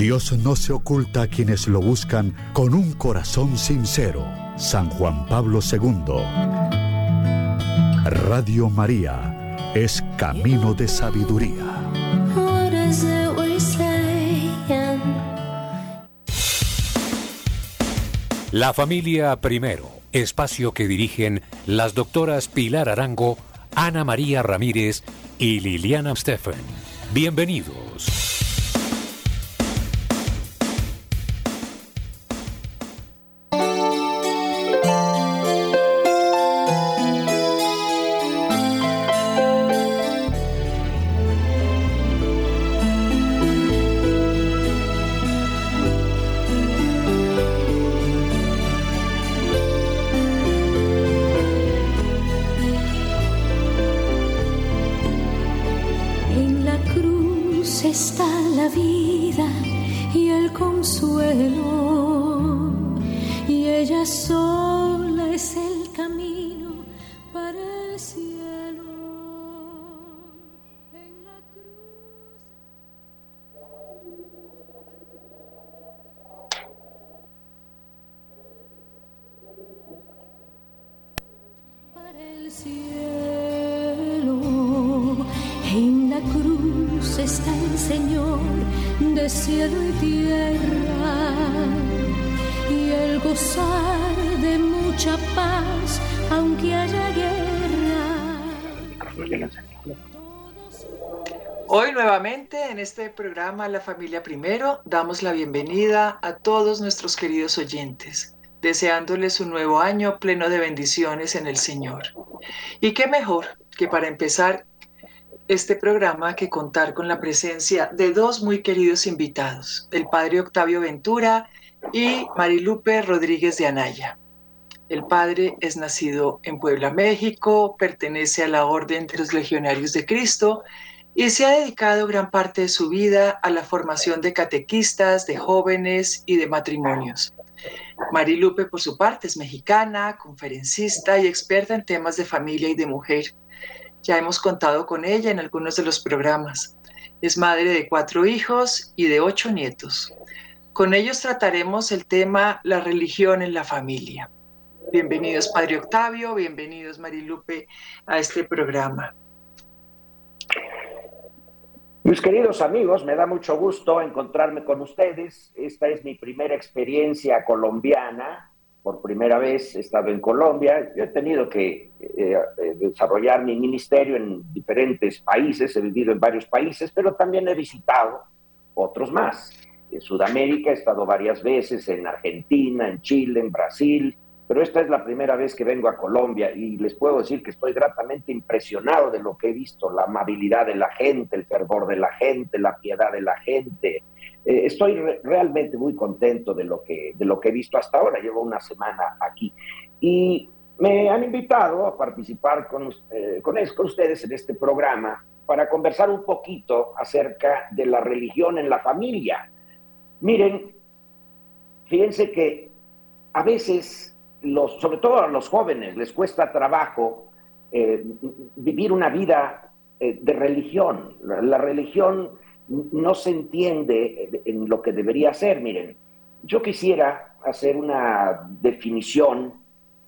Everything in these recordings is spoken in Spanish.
Dios no se oculta a quienes lo buscan con un corazón sincero. San Juan Pablo II. Radio María es camino de sabiduría. La familia primero, espacio que dirigen las doctoras Pilar Arango, Ana María Ramírez y Liliana Steffen. Bienvenidos. Programa La Familia Primero damos la bienvenida a todos nuestros queridos oyentes, deseándoles un nuevo año pleno de bendiciones en el Señor. Y qué mejor que para empezar este programa que contar con la presencia de dos muy queridos invitados, el Padre Octavio Ventura y Marilupe Rodríguez de Anaya. El padre es nacido en Puebla, México, pertenece a la Orden de los Legionarios de Cristo y se ha dedicado gran parte de su vida a la formación de catequistas, de jóvenes y de matrimonios. Marilupe, por su parte, es mexicana, conferencista y experta en temas de familia y de mujer. Ya hemos contado con ella en algunos de los programas. Es madre de cuatro hijos y de ocho nietos. Con ellos trataremos el tema la religión en la familia. Bienvenidos, Padre Octavio, bienvenidos, Marilupe, a este programa. Mis queridos amigos, me da mucho gusto encontrarme con ustedes. Esta es mi primera experiencia colombiana. Por primera vez he estado en Colombia. Yo he tenido que eh, eh, desarrollar mi ministerio en diferentes países, he vivido en varios países, pero también he visitado otros más. En Sudamérica he estado varias veces, en Argentina, en Chile, en Brasil, pero esta es la primera vez que vengo a Colombia y les puedo decir que estoy gratamente impresionado de lo que he visto, la amabilidad de la gente, el fervor de la gente, la piedad de la gente. Eh, estoy realmente muy contento de lo, que, de lo que he visto hasta ahora, llevo una semana aquí. Y me han invitado a participar con, eh, con, con ustedes en este programa para conversar un poquito acerca de la religión en la familia. Miren, fíjense que a veces sobre todo a los jóvenes, les cuesta trabajo eh, vivir una vida eh, de religión. La, religión no se entiende en lo que debería ser. Miren, yo quisiera hacer una definición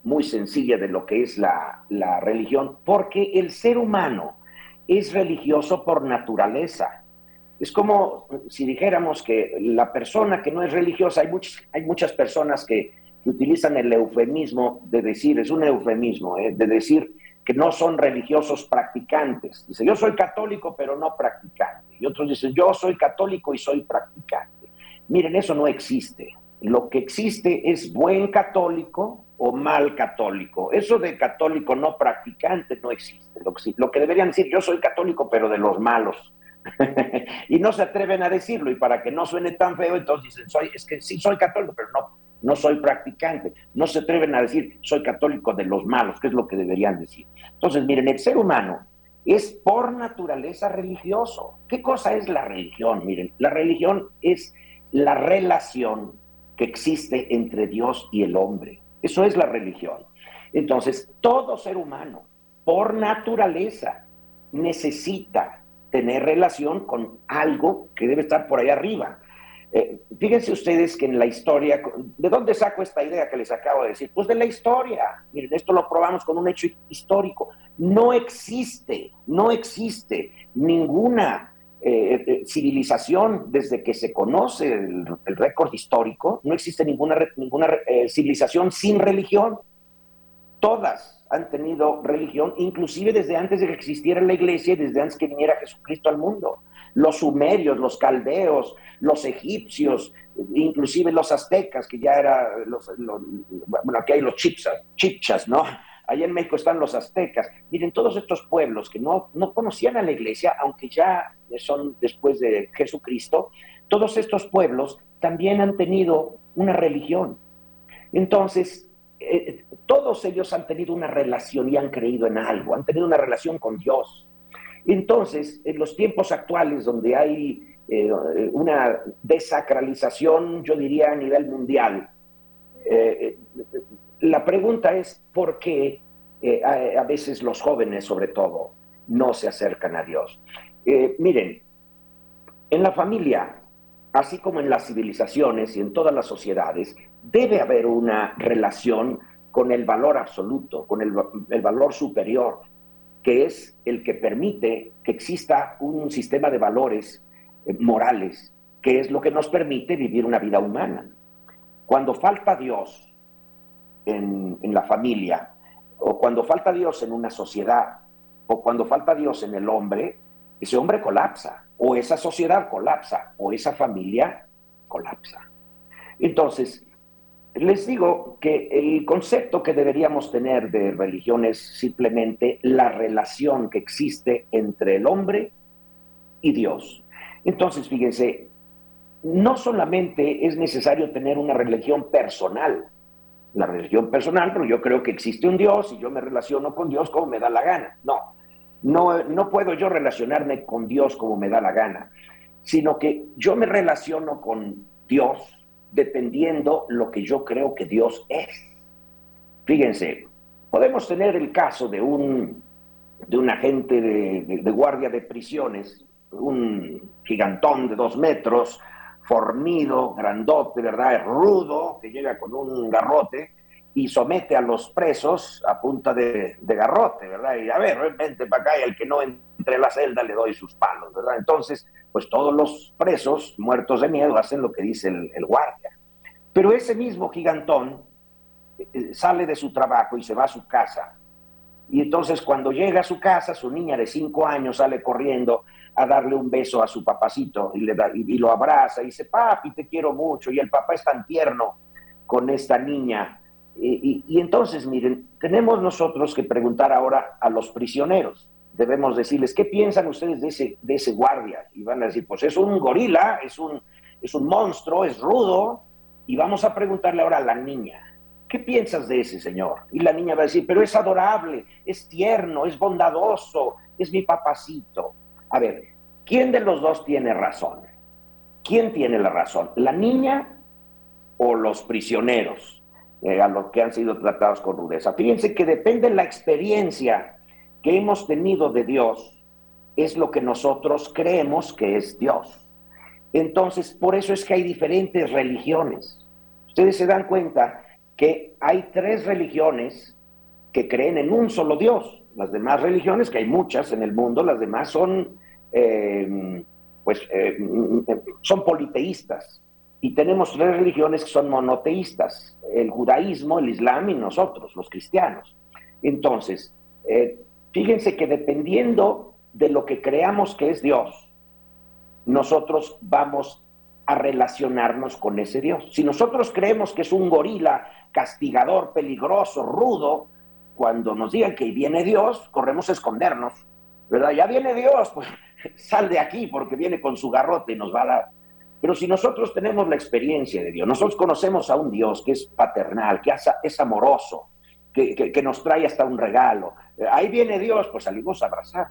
muy sencilla de lo que es la, la religión, porque el ser humano es religioso por naturaleza. Es como si dijéramos que la persona que no es religiosa, hay, hay muchas personas que utilizan el eufemismo de decir, es un eufemismo, ¿eh? de decir que no son religiosos practicantes. Dice, yo soy católico pero no practicante. Y otros dicen, yo soy católico y soy practicante. Miren, eso no existe. Lo que existe es buen católico o mal católico. Eso de católico no practicante no existe. Lo que, lo que deberían decir, yo soy católico pero de los malos. y no se atreven a decirlo y para que no suene tan feo, entonces dicen, soy, es que sí soy católico, pero no, no soy practicante. No se atreven a decir, soy católico de los malos, que es lo que deberían decir. Entonces, miren, el ser humano es por naturaleza religioso. ¿Qué cosa es la religión? Miren, la religión es la relación que existe entre Dios y el hombre. Eso es la religión. Entonces, todo ser humano, por naturaleza, necesita tener relación con algo que debe estar por ahí arriba. Eh, fíjense ustedes que en la historia, ¿de dónde saco esta idea que les acabo de decir? Pues de la historia. Miren, esto lo probamos con un hecho histórico. No existe, no existe ninguna eh, eh, civilización desde que se conoce el, récord histórico, no existe ninguna, ninguna civilización sin religión. Todas han tenido religión, inclusive desde antes de que existiera la iglesia y desde antes que viniera Jesucristo al mundo los sumerios, los caldeos, los egipcios, inclusive los aztecas, que ya era, los, bueno, aquí hay los chipsas, chipchas, ¿no? Allá en México están los aztecas. Miren, todos estos pueblos que no, no conocían a la iglesia, aunque ya son después de Jesucristo, todos estos pueblos también han tenido una religión. Entonces, eh, todos ellos han tenido una relación y han creído en algo, han tenido una relación con Dios. Entonces, en los tiempos actuales donde hay eh, una desacralización, yo diría a nivel mundial, eh, la pregunta es por qué eh, a, veces los jóvenes, sobre todo, no se acercan a Dios. miren, en la familia, así como en las civilizaciones y en todas las sociedades, debe haber una relación con el valor absoluto, con el valor superior, que es el que permite que exista un sistema de valores eh, morales, que es lo que nos permite vivir una vida humana. Cuando falta Dios en, la familia, o cuando falta Dios en una sociedad, o cuando falta Dios en el hombre, ese hombre colapsa, o esa sociedad colapsa, o esa familia colapsa. Entonces, les digo que el concepto que deberíamos tener de religión es simplemente la relación que existe entre el hombre y Dios. Entonces, fíjense, no solamente es necesario tener una religión personal, la religión personal, pero yo creo que existe un Dios y yo me relaciono con Dios como me da la gana. No, no, no puedo yo relacionarme con Dios como me da la gana, sino que yo me relaciono con Dios dependiendo lo que yo creo que Dios es. Fíjense, podemos tener el caso de un, de un agente de, guardia de prisiones, un gigantón de dos metros, fornido, grandote, ¿verdad? rudo, que llega con un garrote y somete a los presos a punta de, garrote, ¿verdad? Y a ver, vente para acá al que no entre la celda le doy sus palos, ¿verdad? Entonces, pues todos los presos, muertos de miedo, hacen lo que dice el, guardia. Pero ese mismo gigantón eh, eh, sale de su trabajo y se va a su casa. Y entonces cuando llega a su casa, su niña de cinco años sale corriendo a darle un beso a su papacito y, le da, y lo abraza y dice, papi, te quiero mucho. Y el papá es tan tierno con esta niña y, entonces, miren, tenemos nosotros que preguntar ahora a los prisioneros. Debemos decirles, ¿qué piensan ustedes de ese, de ese guardia? Y van a decir, pues es un gorila, es un, es un monstruo, es rudo. Y vamos a preguntarle ahora a la niña, ¿qué piensas de ese señor? Y la niña va a decir, pero es adorable, es tierno, es bondadoso, es mi papacito. A ver, ¿quién de los dos tiene razón? ¿Quién tiene la razón? ¿La niña o los prisioneros? Eh, a los que han sido tratados con rudeza. Fíjense que depende de la experiencia que hemos tenido de Dios, es lo que nosotros creemos que es Dios. Entonces, por eso es que hay diferentes religiones. Ustedes se dan cuenta que hay tres religiones que creen en un solo Dios. Las demás religiones, que hay muchas en el mundo, las demás son, eh, pues, eh, son politeístas. Y tenemos tres religiones que son monoteístas, el judaísmo, el islam y nosotros, los cristianos. Entonces, eh, fíjense que dependiendo de lo que creamos que es Dios, nosotros vamos a relacionarnos con ese Dios. Si nosotros creemos que es un gorila castigador, peligroso, rudo, cuando nos digan que viene Dios, corremos a escondernos, ¿verdad? Ya viene Dios, pues sal de aquí porque viene con su garrote y nos va a dar pero si nosotros tenemos la experiencia de Dios, nosotros conocemos a un Dios que es paternal, que es amoroso, que, nos trae hasta un regalo, eh, ahí viene Dios, pues salimos a abrazar.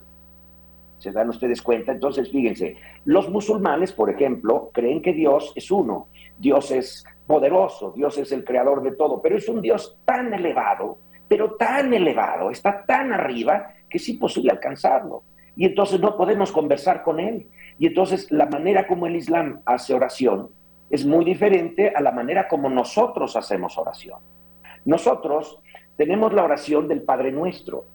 ¿Se dan ustedes cuenta? Entonces, fíjense, los musulmanes, por ejemplo, creen que Dios es uno, Dios es poderoso, Dios es el creador de todo, pero es un Dios tan elevado, pero tan elevado, está tan arriba que es imposible alcanzarlo. Y entonces no podemos conversar con Él. Y entonces la manera como el Islam hace oración es muy diferente a la manera como nosotros hacemos oración. Nosotros tenemos la oración del Padre Nuestro.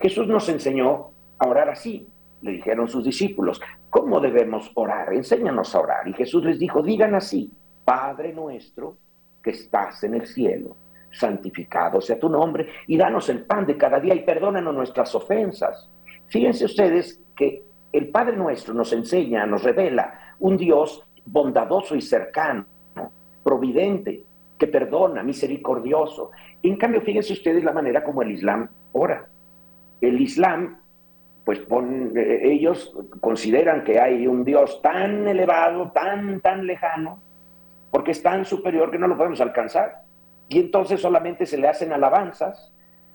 Jesús nos enseñó a orar así. Le dijeron sus discípulos, ¿cómo debemos orar? Enséñanos a orar. Y Jesús les dijo, digan así, Padre Nuestro que estás en el cielo, santificado sea tu nombre y danos el pan de cada día y perdónanos nuestras ofensas. Fíjense ustedes que el Padre Nuestro nos enseña, nos revela un Dios bondadoso y cercano, providente, perdona, misericordioso. En cambio, fíjense ustedes la manera como el Islam ora. El Islam, pues eh, ellos consideran que hay un Dios tan elevado, tan, tan lejano, porque es tan superior que no lo podemos alcanzar. Y entonces solamente se le hacen alabanzas,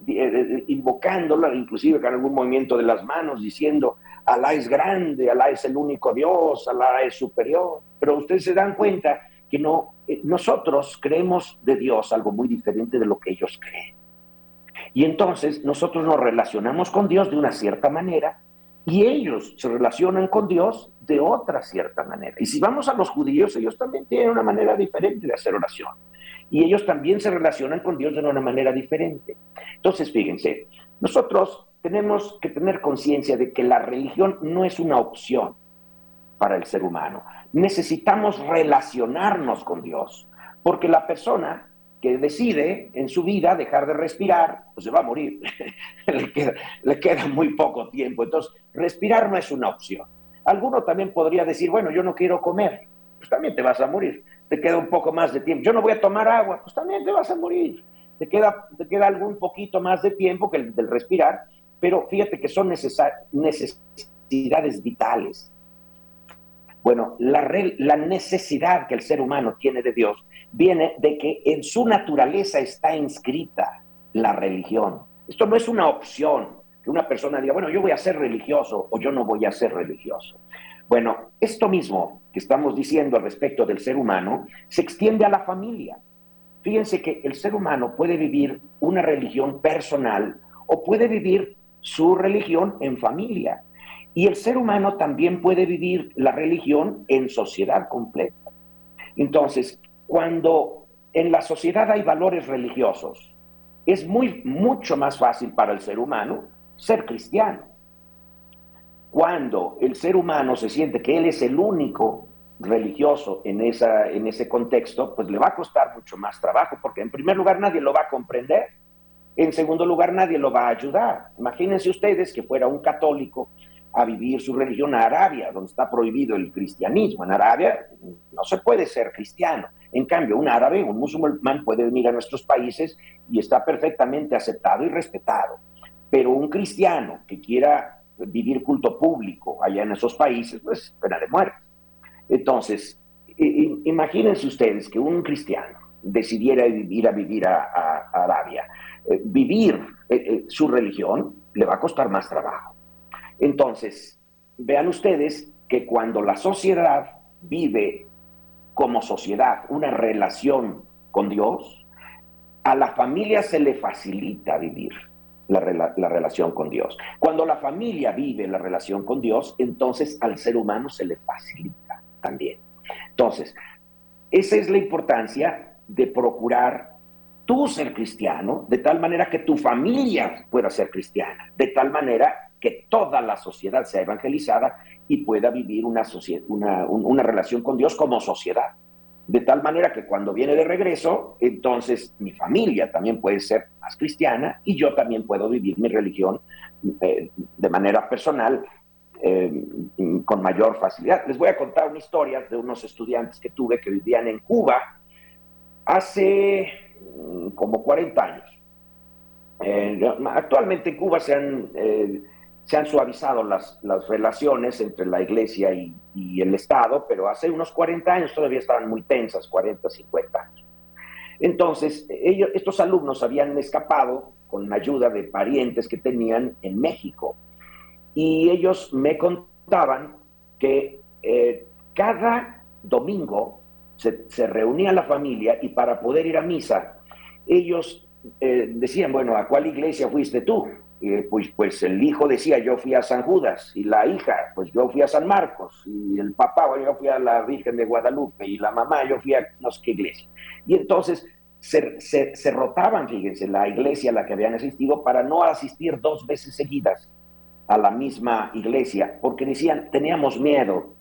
eh, eh, invocándola, inclusive con algún movimiento de las manos, diciendo, Alá es grande, Alá es el único Dios, Alá es superior. Pero ustedes se dan cuenta que no, eh, nosotros creemos de Dios algo muy diferente de lo que ellos creen. Y entonces nosotros nos relacionamos con Dios de una cierta manera y ellos se relacionan con Dios de otra cierta manera. Y si vamos a los judíos, ellos también tienen una manera diferente de hacer oración. Y ellos también se relacionan con Dios de una manera diferente. Entonces, fíjense, nosotros tenemos que tener conciencia de que la religión no es una opción para el ser humano. Necesitamos relacionarnos con Dios, porque la persona que decide en su vida dejar de respirar, pues se va a morir. le, queda, muy poco tiempo. Entonces, respirar no es una opción. Alguno también podría decir, bueno, yo no quiero comer, pues también te vas a morir. Te queda un poco más de tiempo. Yo no voy a tomar agua, pues también te vas a morir. Te queda, te queda algún poquito más de tiempo que el del respirar pero fíjate que son necesidades vitales. Bueno, la, necesidad que el ser humano tiene de Dios viene de que en su naturaleza está inscrita la religión. Esto no es una opción, que una persona diga, bueno, yo voy a ser religioso o yo no voy a ser religioso. Bueno, esto mismo que estamos diciendo al respecto del ser humano se extiende a la familia. Fíjense que el ser humano puede vivir una religión personal o puede vivir su religión en familia. Y el ser humano también puede vivir la religión en sociedad completa. Entonces, cuando en la sociedad hay valores religiosos, es muy, mucho más fácil para el ser humano ser cristiano. Cuando el ser humano se siente que él es el único religioso en, esa, en ese contexto, pues le va a costar mucho más trabajo, porque en primer lugar nadie lo va a comprender en segundo lugar, nadie lo va a ayudar. Imagínense ustedes que fuera un católico a vivir su religión a Arabia, donde está prohibido el cristianismo. En Arabia no se puede ser cristiano. En cambio, un árabe, un musulmán puede venir a nuestros países y está perfectamente aceptado y respetado. Pero un cristiano que quiera vivir culto público allá en esos países, pues pena de muerte. Entonces, imagínense ustedes que un cristiano decidiera ir a vivir a Arabia eh, vivir eh, eh, su religión, le va a costar más trabajo. Entonces, vean ustedes que cuando la sociedad vive como sociedad una relación con Dios, a la familia se le facilita vivir la, la, relación con Dios. Cuando la familia vive la relación con Dios, entonces al ser humano se le facilita también. Entonces, esa es la importancia de procurar tú ser cristiano, de tal manera que tu familia pueda ser cristiana, de tal manera que toda la sociedad sea evangelizada y pueda vivir una, una, una relación con Dios como sociedad. De tal manera que cuando viene de regreso, entonces mi familia también puede ser más cristiana y yo también puedo vivir mi religión eh, de manera personal eh, con mayor facilidad. Les voy a contar una historia de unos estudiantes que tuve que vivían en Cuba hace Mm, como 40 años. Eh, actualmente en Cuba se han, se han suavizado las, las, relaciones entre la iglesia y, el Estado, pero hace unos 40 años todavía estaban muy tensas, 40, 50 años. Entonces, ellos, estos alumnos habían escapado con ayuda de parientes que tenían en México. Y ellos me contaban que eh, cada domingo se, se, reunía la familia y para poder ir a misa ellos eh, decían, bueno, ¿a cuál iglesia fuiste tú? Pues, pues el hijo decía yo fui a San Judas y la hija pues yo fui a San Marcos y el papá bueno, yo fui a la Virgen de Guadalupe y la mamá yo fui a no sé qué iglesia. Y entonces se, se, rotaban, fíjense, la iglesia a la que habían asistido para no asistir dos veces seguidas a la misma iglesia, porque decían, teníamos miedo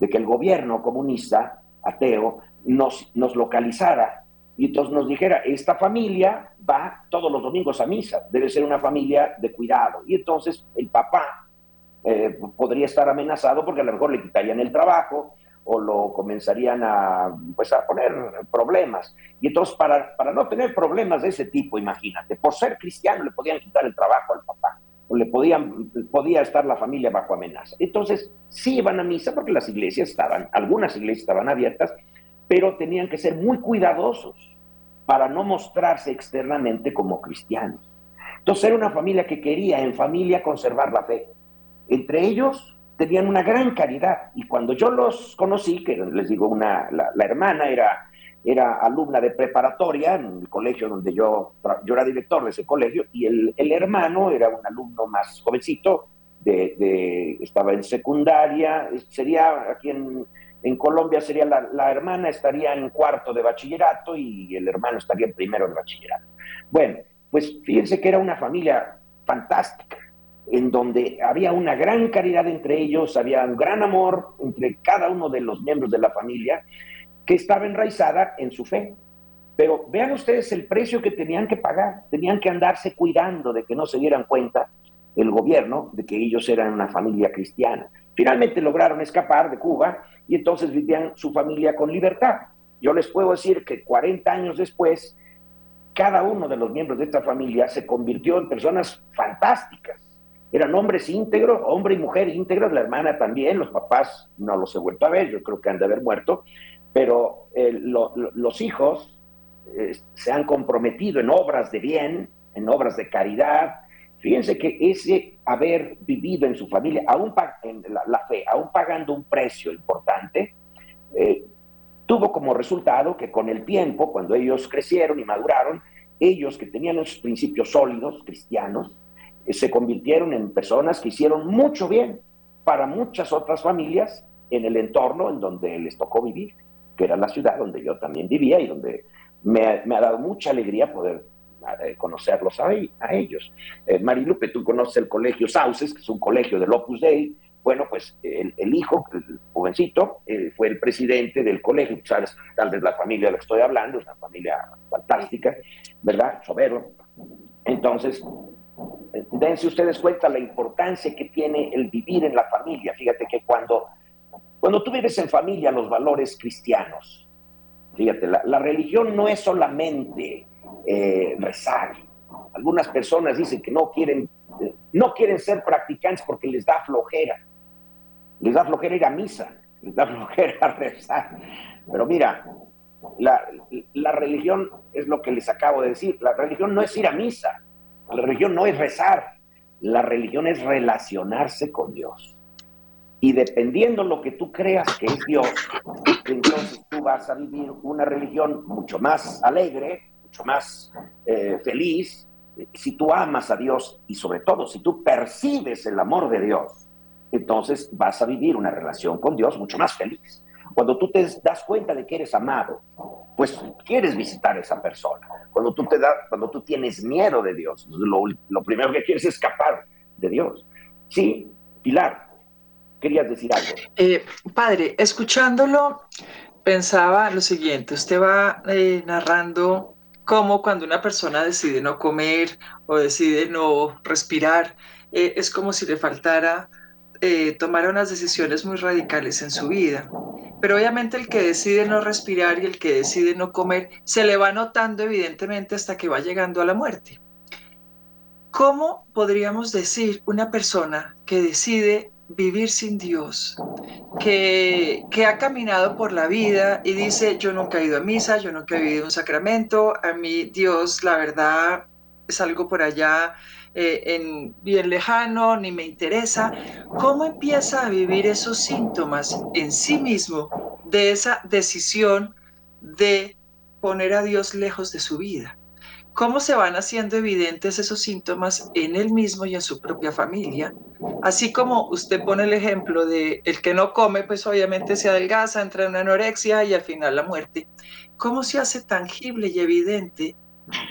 de que el gobierno comunista, ateo, nos, nos localizara y entonces nos dijera, esta familia va todos los domingos a misa, debe ser una familia de cuidado. Y entonces el papá eh, podría estar amenazado porque a lo mejor le quitarían el trabajo o lo comenzarían a, pues, a poner problemas. Y entonces para, para no tener problemas de ese tipo, imagínate, por ser cristiano le podían quitar el trabajo al papá o le podían, podía estar la familia bajo amenaza. Entonces sí iban a misa porque las iglesias estaban, algunas iglesias estaban abiertas, pero tenían que ser muy cuidadosos para no mostrarse externamente como cristianos. Entonces era una familia que quería en familia conservar la fe. Entre ellos tenían una gran caridad y cuando yo los conocí, que les digo, una, la, hermana era, era alumna de preparatoria en el colegio donde yo, yo era director de ese colegio y el, el hermano era un alumno más jovencito, de, estaba en secundaria, sería aquí en, en Colombia sería la, hermana estaría en cuarto de bachillerato y el hermano estaría en primero de bachillerato. Bueno, pues fíjense que era una familia fantástica, en donde había una gran caridad entre ellos, había un gran amor entre cada uno de los miembros de la familia, que estaba enraizada en su fe. Pero vean ustedes el precio que tenían que pagar, tenían que andarse cuidando de que no se dieran cuenta el gobierno de que ellos eran una familia cristiana. Finalmente lograron escapar de Cuba y entonces vivían su familia con libertad. Yo les puedo decir que 40 años después, cada uno de los miembros de esta familia se convirtió en personas fantásticas. Eran hombres íntegros, hombre y mujer íntegros, la hermana también, los papás no los he vuelto a ver, yo creo que han de haber muerto, pero eh, los hijos eh, se han comprometido en obras de bien, en obras de caridad. Fíjense que ese haber vivido en su familia, aún en la, fe, aún pagando un precio importante, eh, tuvo como resultado que con el tiempo, cuando ellos crecieron y maduraron, ellos que tenían los principios sólidos, cristianos, eh, se convirtieron en personas que hicieron mucho bien para muchas otras familias en el entorno en donde les tocó vivir, que era la ciudad donde yo también vivía y donde me, me ha dado mucha alegría poder conocerlos a, ellos. Eh, Marilupe, tú conoces el colegio Sauces, que es un colegio del Opus Dei. Bueno, pues el, hijo, el jovencito, eh, fue el presidente del colegio. Sabes, tal vez la familia de la que estoy hablando, es una familia fantástica, ¿verdad? Sobero. Entonces, dense ustedes cuenta la importancia que tiene el vivir en la familia. Fíjate que cuando, cuando tú vives en familia los valores cristianos, fíjate, la, la religión no es solamente eh. Algunas personas dicen que no quieren, no quieren ser practicantes porque les da flojera. Les da flojera ir a misa, les da flojera rezar. Pero mira, la, la religión es lo que les acabo de decir. La religión no es ir a misa, la religión no es rezar, la religión es relacionarse con Dios. Y dependiendo lo que tú creas que es Dios, entonces tú vas a vivir una religión mucho más alegre, mucho más eh, feliz si tú amas a Dios y sobre todo si tú percibes el amor de Dios, entonces vas a vivir una relación con Dios mucho más feliz. Cuando tú te das cuenta de que eres amado, pues quieres visitar a esa persona. Cuando tú, te das, cuando tú tienes miedo de Dios, lo, lo primero que quieres es escapar de Dios. Sí, Pilar, querías decir algo. Eh, padre, escuchándolo, pensaba lo siguiente, usted va eh, narrando como cuando una persona decide no comer o decide no respirar, eh, es como si le faltara eh, tomar unas decisiones muy radicales en su vida. Pero obviamente el que decide no respirar y el que decide no comer se le va notando evidentemente hasta que va llegando a la muerte. ¿Cómo podríamos decir una persona que decide vivir sin Dios, que, que, ha caminado por la vida y dice, yo nunca he ido a misa, yo nunca he vivido un sacramento, a mí Dios, la verdad, es algo por allá eh, en bien lejano, ni me interesa. ¿Cómo empieza a vivir esos síntomas en sí mismo de esa decisión de poner a Dios lejos de su vida? Cómo se van haciendo evidentes esos síntomas en él mismo y en su propia familia. Así como usted pone el ejemplo de el que no come, pues obviamente se adelgaza, entra en una anorexia y al final la muerte. ¿Cómo se hace tangible y evidente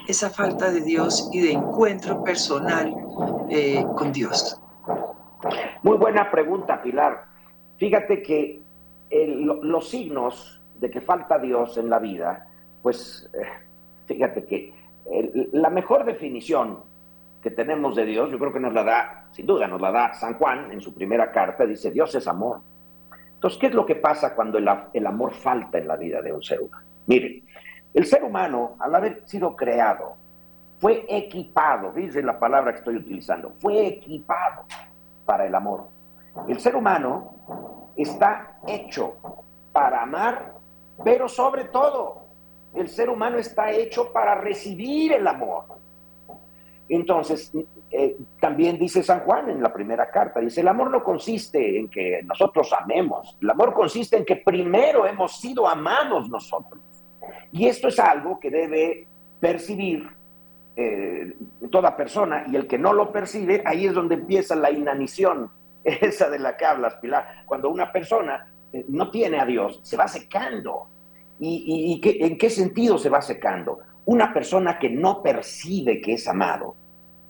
esa falta de Dios y de encuentro personal eh, con Dios? Muy buena pregunta, Pilar. Fíjate que los signos de que falta Dios en la vida, pues eh, fíjate que la mejor definición que tenemos de Dios, yo creo que nos la da, sin duda, nos la da San Juan en su primera carta, dice, Dios es amor. Entonces, ¿qué es lo que pasa cuando el, el amor falta en la vida de un ser humano? Miren, el ser humano, al haber sido creado, fue equipado, dice la palabra que estoy utilizando, fue equipado para el amor. El ser humano está hecho para amar, pero sobre todo el ser humano está hecho para recibir el amor. Entonces, eh, también dice San Juan en la primera carta, dice, el amor no consiste en que nosotros amemos, el amor consiste en que primero hemos sido amados nosotros. Y esto es algo que debe percibir eh, toda persona y el que no lo percibe, ahí es donde empieza la inanición, esa de la que hablas, Pilar. Cuando una persona eh, no tiene a Dios, se va secando, ¿Y, en qué sentido se va secando? Una persona que no percibe que es amado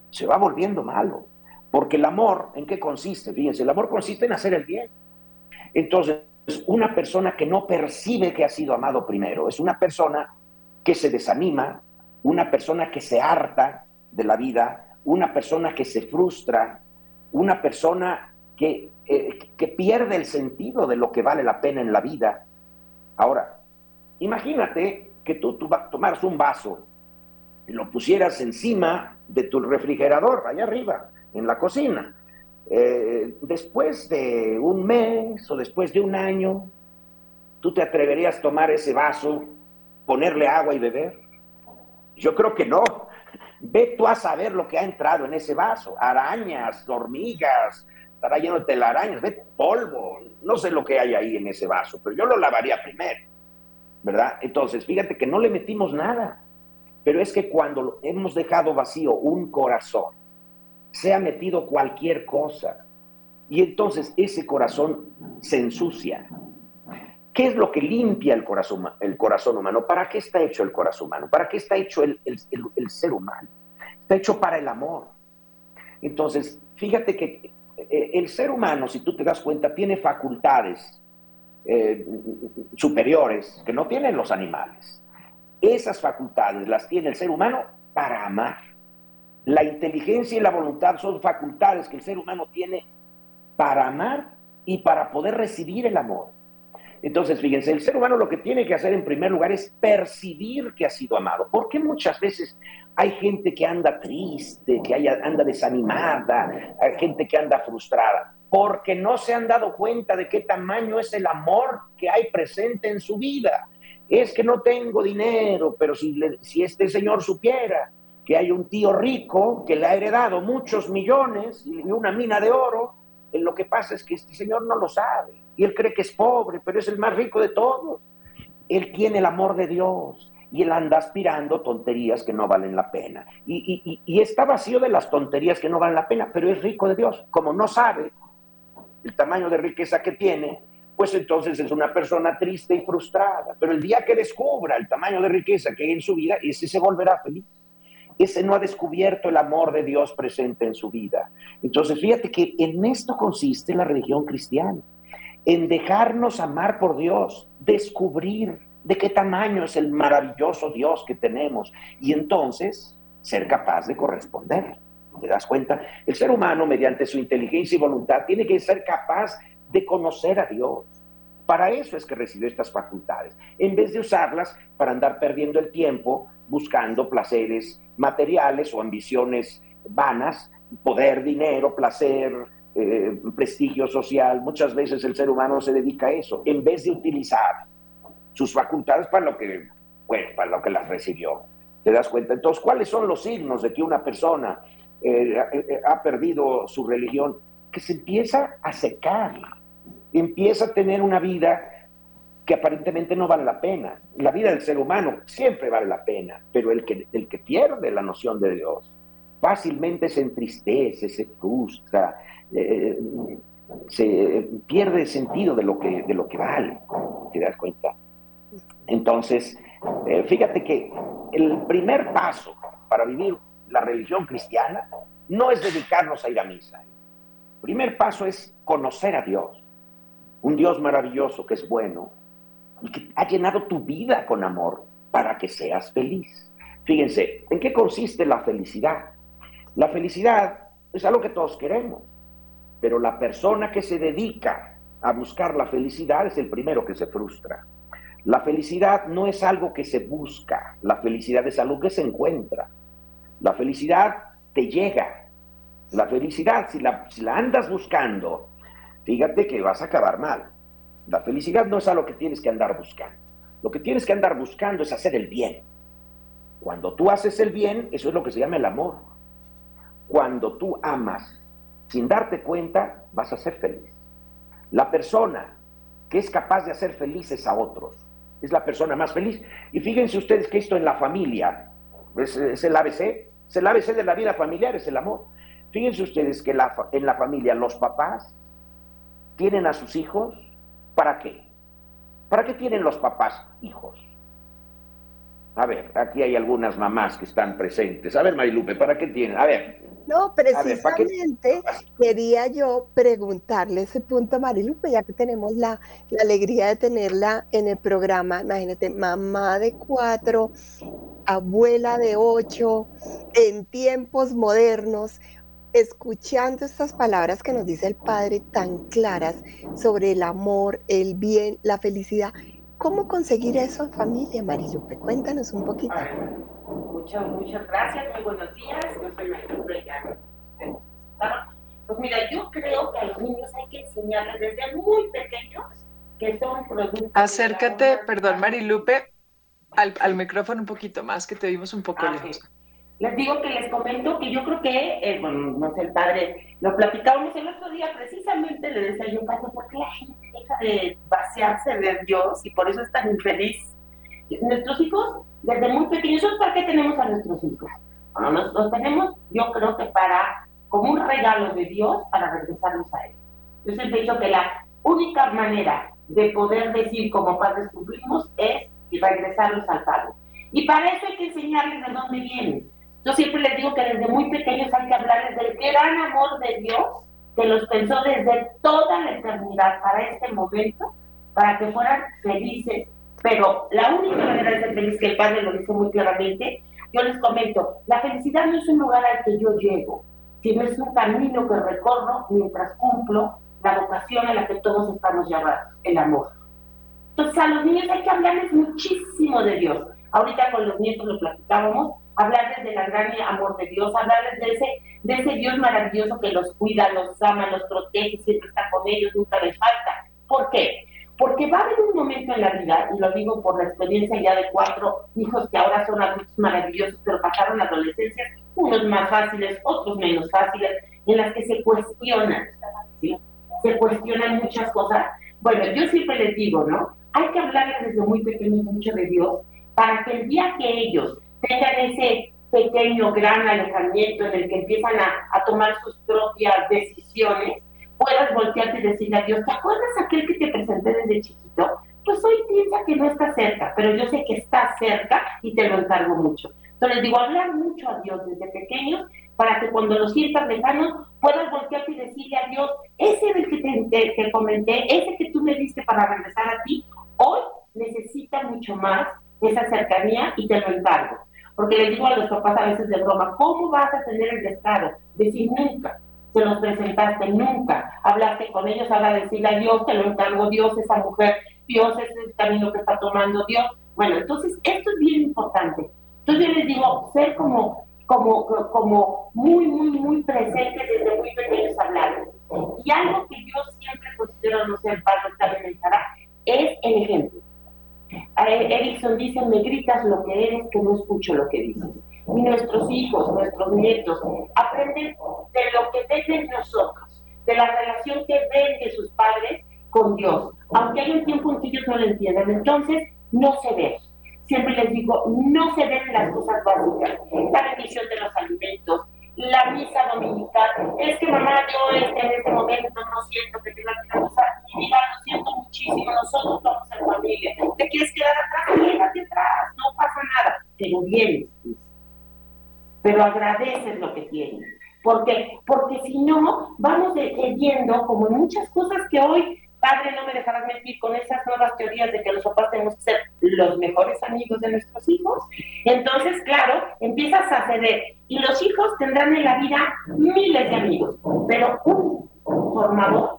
se va volviendo malo. Porque el amor, ¿en qué consiste? Fíjense, el amor consiste en hacer el bien. Entonces, una persona que no percibe que ha sido amado primero, es una persona que se desanima, una persona que se harta de la vida, una persona que se frustra, una persona que, eh, que pierde el sentido de lo que vale la pena en la vida. Ahora, Imagínate que tú, tomaras un vaso y lo pusieras encima de tu refrigerador, allá arriba, en la cocina. Eh, después de un mes o después de un año, ¿tú te atreverías a tomar ese vaso, ponerle agua y beber? Yo creo que no. Ve tú a saber lo que ha entrado en ese vaso. Arañas, hormigas, estará lleno de telarañas, ve polvo. No sé lo que hay ahí en ese vaso, pero yo lo lavaría primero. ¿Verdad? Entonces, fíjate que no le metimos nada, pero es que cuando hemos dejado vacío un corazón, se ha metido cualquier cosa, y entonces ese corazón se ensucia. ¿Qué es lo que limpia el corazón, el corazón humano? ¿Para qué está hecho el corazón humano? ¿Para qué está hecho el, el ser humano? Está hecho para el amor. Entonces, fíjate que eh, el ser humano, si tú te das cuenta, tiene facultades eh, superiores que no tienen los animales. Esas facultades las tiene el ser humano para amar. La inteligencia y la voluntad son facultades que el ser humano tiene para amar y para poder recibir el amor. Entonces, fíjense, el ser humano lo que tiene que hacer en primer lugar es percibir que ha sido amado. Porque muchas veces hay gente que anda triste, que anda desanimada, hay gente que anda frustrada? Porque no se han dado cuenta de qué tamaño es el amor que hay presente en su vida. Es que no tengo dinero, pero si, si este señor supiera que hay un tío rico que le ha heredado muchos millones y una mina de oro, eh, lo que pasa es que este señor no lo sabe y él cree que es pobre, pero es el más rico de todos. Él tiene el amor de Dios y él anda aspirando tonterías que no valen la pena. Y, y, y, está vacío de las tonterías que no valen la pena, pero es rico de Dios. Como no sabe el tamaño de riqueza que tiene, pues entonces es una persona triste y frustrada. Pero el día que descubra el tamaño de riqueza que hay en su vida, ese se volverá feliz. Ese no ha descubierto el amor de Dios presente en su vida. Entonces, fíjate que en esto consiste la religión cristiana, en dejarnos amar por Dios, descubrir de qué tamaño es el maravilloso Dios que tenemos y entonces ser capaz de corresponder. ¿Te das cuenta? El ser humano, mediante su inteligencia y voluntad, tiene que ser capaz de conocer a Dios. Para eso es que recibe estas facultades, en vez de usarlas para andar perdiendo el tiempo buscando placeres materiales o ambiciones vanas, poder, dinero, placer, eh, prestigio social. Muchas veces el ser humano se dedica a eso, en vez de utilizar sus facultades para lo que, bueno, para lo que las recibió. ¿Te das cuenta? Entonces, ¿cuáles son los signos de que una persona eh, eh, ha perdido su religión, que se empieza a secar, empieza a tener una vida que aparentemente no vale la pena. La vida del ser humano siempre vale la pena, pero el que, el que pierde la noción de Dios fácilmente se entristece, se frustra, eh, se pierde el sentido de lo que, de lo que vale, ¿te das cuenta? Entonces, eh, fíjate que el primer paso para vivir la religión cristiana no es dedicarnos a ir a misa. El primer paso es conocer a Dios, un Dios maravilloso que es bueno y que ha llenado tu vida con amor para que seas feliz. Fíjense, ¿en qué consiste la felicidad? La felicidad es algo que todos queremos, pero la persona que se dedica a buscar la felicidad es el primero que se frustra. La felicidad no es algo que se busca, la felicidad es algo que se encuentra. La felicidad te llega. La felicidad, si la, si la andas buscando, fíjate que vas a acabar mal. La felicidad no es algo que tienes que andar buscando. Lo que tienes que andar buscando es hacer el bien. Cuando tú haces el bien, eso es lo que se llama el amor. Cuando tú amas sin darte cuenta, vas a ser feliz. La persona que es capaz de hacer felices a otros es la persona más feliz. Y fíjense ustedes que esto en la familia es, el ABC, es el ABC de la vida familiar, es el amor. Fíjense ustedes que en la familia los papás tienen a sus hijos, ¿para qué? ¿Para qué tienen los papás hijos? A ver, aquí hay algunas mamás que están presentes. A ver, Marilupe, ¿para qué tienen? A ver, no, precisamente quería yo preguntarle ese punto a Marilupe, ya que tenemos la, alegría de tenerla en el programa. Imagínate, mamá de cuatro, abuela de ocho, en tiempos modernos, escuchando estas palabras que nos dice el Padre tan claras sobre el amor, el bien, la felicidad. ¿Cómo conseguir eso en familia, Marilupe? Cuéntanos un poquito. Muchas, muchas gracias, muy buenos días. Yo soy Marilupe Pues mira, yo creo que a los niños hay que enseñarles desde muy pequeños que son productos. Acércate, perdón, Marilupe, al, al, micrófono un poquito más, que te vimos un poco ah, lejos. Les digo que les comento que yo creo que, eh, bueno, no sé, el padre, lo platicábamos el otro día, precisamente le decía yo, padre, ¿por qué la gente deja de vaciarse de Dios y por eso es tan infeliz? Nuestros hijos, desde muy pequeños, ¿para qué tenemos a nuestros hijos? Bueno, los, tenemos, yo creo que para, como un regalo de Dios, para regresarlos a Él. Yo siempre he dicho que la única manera de poder decir como padres cumplimos es regresarlos al Padre. Y para eso hay que enseñarles de dónde vienen yo siempre les digo que desde muy pequeños hay que hablarles del gran amor de Dios, que los pensó desde toda la eternidad para este momento, para que fueran felices. Pero la única manera de ser feliz, que el Padre lo dice muy claramente, yo les comento, la felicidad no es un lugar al que yo llego, sino es un camino que recorro mientras cumplo la vocación a la que todos estamos llamados, el amor. Entonces a los niños hay que hablarles muchísimo de Dios. Ahorita con los nietos lo platicábamos, hablarles del gran amor de Dios, hablarles de ese, Dios maravilloso que los cuida, los ama, los protege, siempre está con ellos, nunca les falta. ¿Por qué? Porque va a haber un momento en la vida, y lo digo por la experiencia ya de cuatro hijos que ahora son adultos maravillosos, pero pasaron la adolescencia, unos más fáciles, otros menos fáciles, en las que se cuestionan, se cuestionan muchas cosas. Bueno, yo siempre les digo, ¿no? Hay que hablarles desde muy pequeños mucho de Dios para que el día que ellos tengan ese pequeño, gran alejamiento en el que empiezan a, tomar sus propias decisiones, puedas voltearte y decirle a Dios, ¿te acuerdas aquel que te presenté desde chiquito? Pues hoy piensa que no está cerca, pero yo sé que está cerca y te lo encargo mucho. Entonces digo, hablar mucho a Dios desde pequeños para que cuando lo sientas lejano puedas voltearte y decirle a Dios, ese del que te, te comenté, ese que tú me diste para regresar a ti, hoy necesita mucho más esa cercanía y te lo encargo. Porque les digo a los papás a veces de broma, ¿cómo vas a tener el descaro? Decir nunca, se los presentaste nunca, hablaste con ellos, ahora decirle a Dios, te lo encargo, Dios, esa mujer, Dios es el camino que está tomando Dios. Bueno, entonces esto es bien importante. Entonces yo les digo, ser como, como, como muy, muy, muy presentes desde muy pequeños hablar. Y algo que yo siempre considero, no sé, el padre también es el ejemplo. Erickson dice, me gritas lo que eres, que no escucho lo que dices. Y nuestros hijos, nuestros nietos, aprenden de lo que ven de nosotros, de la relación que ven de sus padres con Dios. aunque hay un tiempo en que ellos no lo entiendan. Entonces, no se ve. Siempre les digo, no se ven las cosas básicas. La bendición de los alimentos, la misa dominical. Es que mamá, yo este, en este momento no siento que tenga que usar. Y diga, lo siento muchísimo, nosotros en familia. ¿Te quieres quedar atrás? Quédate atrás, no pasa nada. Pero vienes, pero agradeces lo que tienes. ¿Por qué? Porque si no, vamos viendo como muchas cosas que hoy Padre, no me dejarás mentir con esas nuevas teorías de que los papás tenemos que ser los mejores amigos de nuestros hijos. Entonces, claro, empiezas a ceder. Y los hijos tendrán en la vida miles de amigos, pero un formador,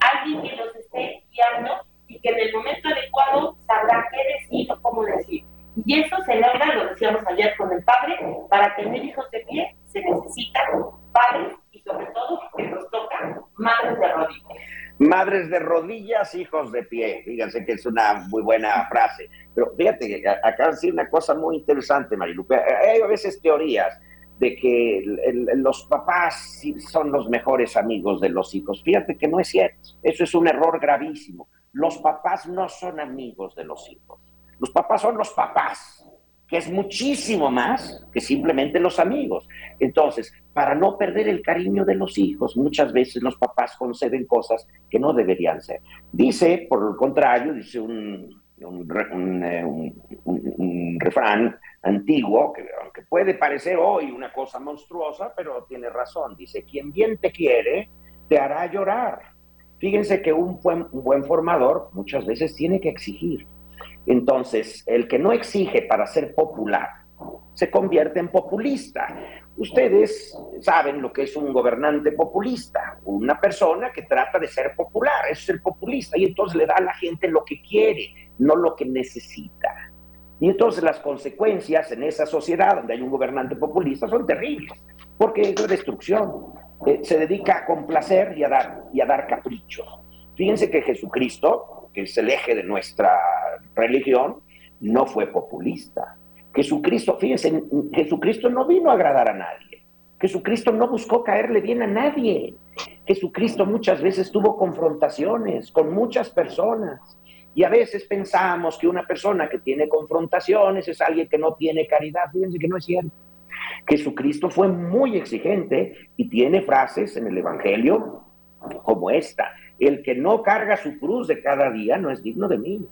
alguien que los esté guiando y que en el momento adecuado sabrá qué decir o cómo decir. Y eso se logra, lo decíamos ayer con el padre, para tener hijos de pie se necesitan padres y sobre todo que nos toca madres de rodillas. Madres de rodillas, hijos de pie. Fíjense que es una muy buena frase. Pero fíjate, acá sí una cosa muy interesante, Marilupe. Hay a veces teorías de que los papás son los mejores amigos de los hijos. Fíjate que no es cierto. Eso es un error gravísimo. Los papás no son amigos de los hijos. Los papás son los papás que es muchísimo más que simplemente los amigos. Entonces, para no perder el cariño de los hijos, muchas veces los papás conceden cosas que no deberían ser. Dice, por el contrario, dice un, eh, refrán antiguo, que aunque puede parecer hoy una cosa monstruosa, pero tiene razón. Dice, quien bien te quiere, te hará llorar. Fíjense que un buen, formador muchas veces tiene que exigir entonces, el que no exige para ser popular se convierte en populista. Ustedes saben lo que es un gobernante populista, una persona que trata de ser popular, es el populista, y entonces le da a la gente lo que quiere, no lo que necesita. Y entonces las consecuencias en esa sociedad donde hay un gobernante populista son terribles, porque es la destrucción. Eh, se dedica a complacer y a dar, y a dar caprichos. Fíjense que Jesucristo, que es el eje de nuestra religión, no fue populista. Jesucristo, fíjense, Jesucristo no vino a agradar a nadie. Jesucristo no buscó caerle bien a nadie. Jesucristo muchas veces tuvo confrontaciones con muchas personas. Y a veces pensamos que una persona que tiene confrontaciones es alguien que no tiene caridad. Fíjense que no es cierto. Jesucristo fue muy exigente y tiene frases en el Evangelio como esta. El que no carga su cruz de cada día no es digno de mí.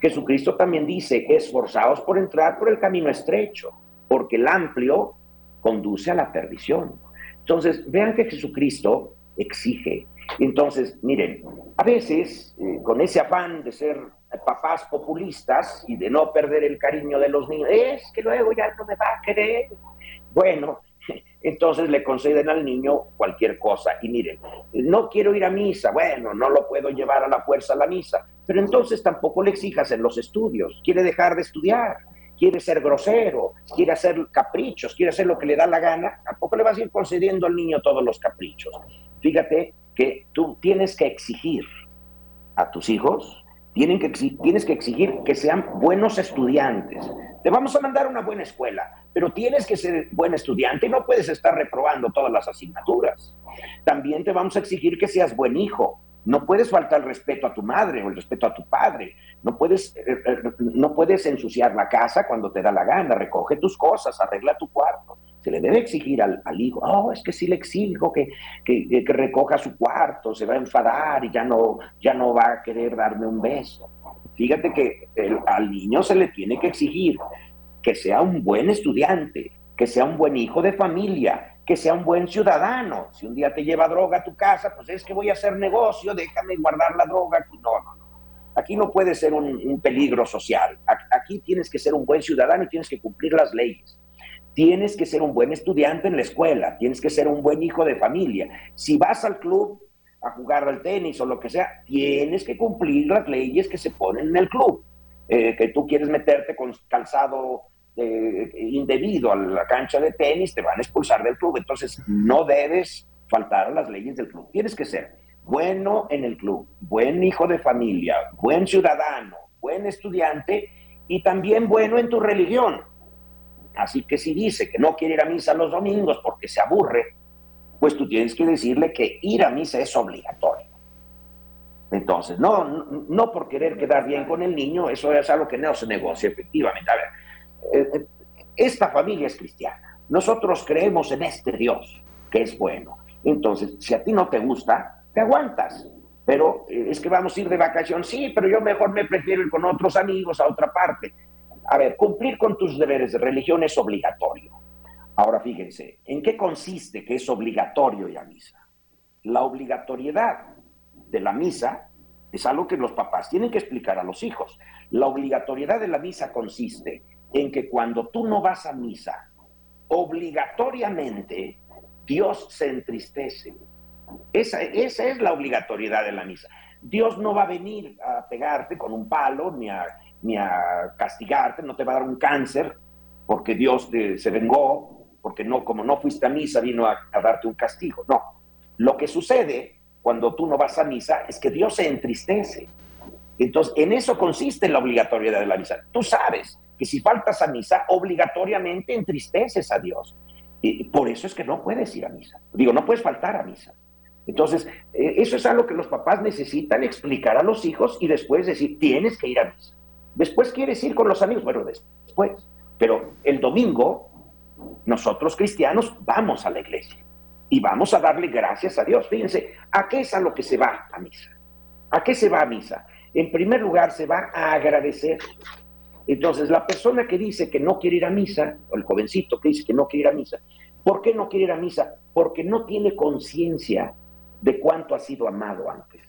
Jesucristo también dice, esforzaos por entrar por el camino estrecho, porque el amplio conduce a la perdición. Entonces, vean que Jesucristo exige. Entonces, miren, a veces, eh, con ese afán de ser papás populistas y de no perder el cariño de los niños, es que luego ya no me va a querer. Bueno, entonces le conceden al niño cualquier cosa. Y miren, no quiero ir a misa, bueno, no lo puedo llevar a la fuerza a la misa, pero entonces tampoco le exijas en los estudios, quiere dejar de estudiar, quiere ser grosero, quiere hacer caprichos, quiere hacer lo que le da la gana, tampoco le vas a ir concediendo al niño todos los caprichos. Fíjate que tú tienes que exigir a tus hijos, tienes que exigir que sean buenos estudiantes. Te vamos a mandar a una buena escuela, pero tienes que ser buen estudiante y no puedes estar reprobando todas las asignaturas. También te vamos a exigir que seas buen hijo. No puedes faltar el respeto a tu madre o el respeto a tu padre. No puedes, eh, eh, no puedes ensuciar la casa cuando te da la gana. Recoge tus cosas, arregla tu cuarto. Se le debe exigir al, hijo, oh, es que si le exijo que, que, recoja su cuarto, se va a enfadar y ya no, ya no va a querer darme un beso. Fíjate que al niño se le tiene que exigir que sea un buen estudiante, que sea un buen hijo de familia, que sea un buen ciudadano. Si un día te lleva droga a tu casa, pues es que voy a hacer negocio, déjame guardar la droga. No, no, no. Aquí no puede ser un, peligro social. Aquí tienes que ser un buen ciudadano y tienes que cumplir las leyes. Tienes que ser un buen estudiante en la escuela, tienes que ser un buen hijo de familia. Si vas al club a jugar al tenis o lo que sea, tienes que cumplir las leyes que se ponen en el club. Eh, que tú quieres meterte con calzado eh, indebido a la cancha de tenis, te van a expulsar del club. Entonces, no debes faltar a las leyes del club. Tienes que ser bueno en el club, buen hijo de familia, buen ciudadano, buen estudiante y también bueno en tu religión. Así que si dice que no quiere ir a misa los domingos porque se aburre, pues tú tienes que decirle que ir a misa es obligatorio. Entonces, no, no, por querer quedar bien con el niño, eso es algo que no se negocia, efectivamente. A ver, esta familia es cristiana. Nosotros creemos en este Dios, que es bueno. Entonces, si a ti no te gusta, te aguantas. Pero eh, es que vamos a ir de vacación, sí, pero yo mejor me prefiero ir con otros amigos a otra parte. A ver, cumplir con tus deberes de religión es obligatorio. Ahora fíjense, ¿en qué consiste que es obligatorio ir a misa? La obligatoriedad de la misa es algo que los papás tienen que explicar a los hijos. La obligatoriedad de la misa consiste en que cuando tú no vas a misa, obligatoriamente Dios se entristece. Esa, esa es la obligatoriedad de la misa. Dios no va a venir a pegarte con un palo ni a, ni a castigarte, no te va a dar un cáncer porque Dios se vengó, porque no, como no fuiste a misa, vino a darte un castigo. No. Lo que sucede cuando tú no vas a misa es que Dios se entristece. Entonces, en eso consiste la obligatoriedad de la misa. Tú sabes que si faltas a misa, obligatoriamente entristeces a Dios. Y por eso es que no puedes ir a misa. Digo, no puedes faltar a misa. Entonces, eh, eso es algo que los papás necesitan explicar a los hijos y después decir, tienes que ir a misa. Después quieres ir con los amigos, bueno, después. Pero el domingo, nosotros cristianos vamos a la iglesia y vamos a darle gracias a Dios. Fíjense, ¿a qué es a lo que se va a misa? ¿A qué se va a misa? En primer lugar, se va a agradecer. Entonces, la persona que dice que no quiere ir a misa, o el jovencito que dice que no quiere ir a misa, ¿por qué no quiere ir a misa? Porque no tiene conciencia de cuánto ha sido amado antes.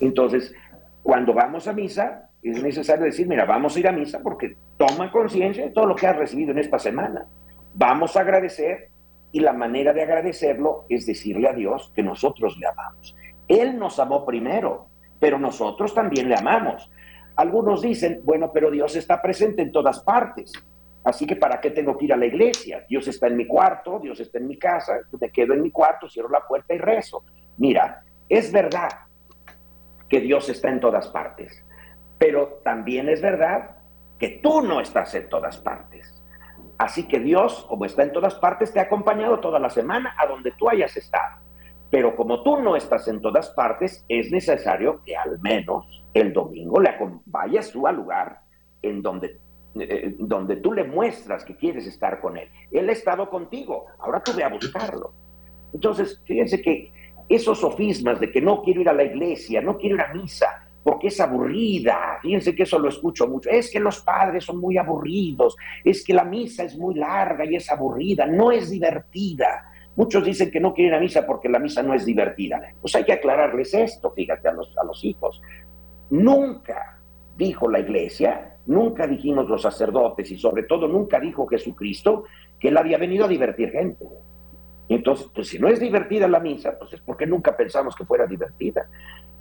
Entonces, cuando vamos a misa, es necesario decir, mira, vamos a ir a misa porque toma conciencia de todo lo que has recibido en esta semana. Vamos a agradecer y la manera de agradecerlo es decirle a Dios que nosotros le amamos. Él nos amó primero, pero nosotros también le amamos. Algunos dicen, bueno, pero Dios está presente en todas partes. Así que ¿para qué tengo que ir a la iglesia? Dios está en mi cuarto, Dios está en mi casa, me quedo en mi cuarto, cierro la puerta y rezo. Mira, es verdad que Dios está en todas partes, pero también es verdad que tú no estás en todas partes. Así que Dios, como está en todas partes, te ha acompañado toda la semana a donde tú hayas estado. Pero como tú no estás en todas partes, es necesario que al menos el domingo le vayas tú al lugar en donde, eh, donde tú le muestras que quieres estar con él. Él ha estado contigo, ahora tú ve a buscarlo. Entonces, fíjense que esos sofismas de que no quiero ir a la iglesia, no quiero ir a misa, porque es aburrida. Fíjense que eso lo escucho mucho. Es que los padres son muy aburridos, es que la misa es muy larga y es aburrida, no es divertida. Muchos dicen que no quieren a misa porque la misa no es divertida. Pues hay que aclararles esto, fíjate, a los, a los hijos. Nunca dijo la iglesia, nunca dijimos los sacerdotes y sobre todo nunca dijo Jesucristo que él había venido a divertir gente. Entonces, pues si no es divertida la misa, pues es porque nunca pensamos que fuera divertida.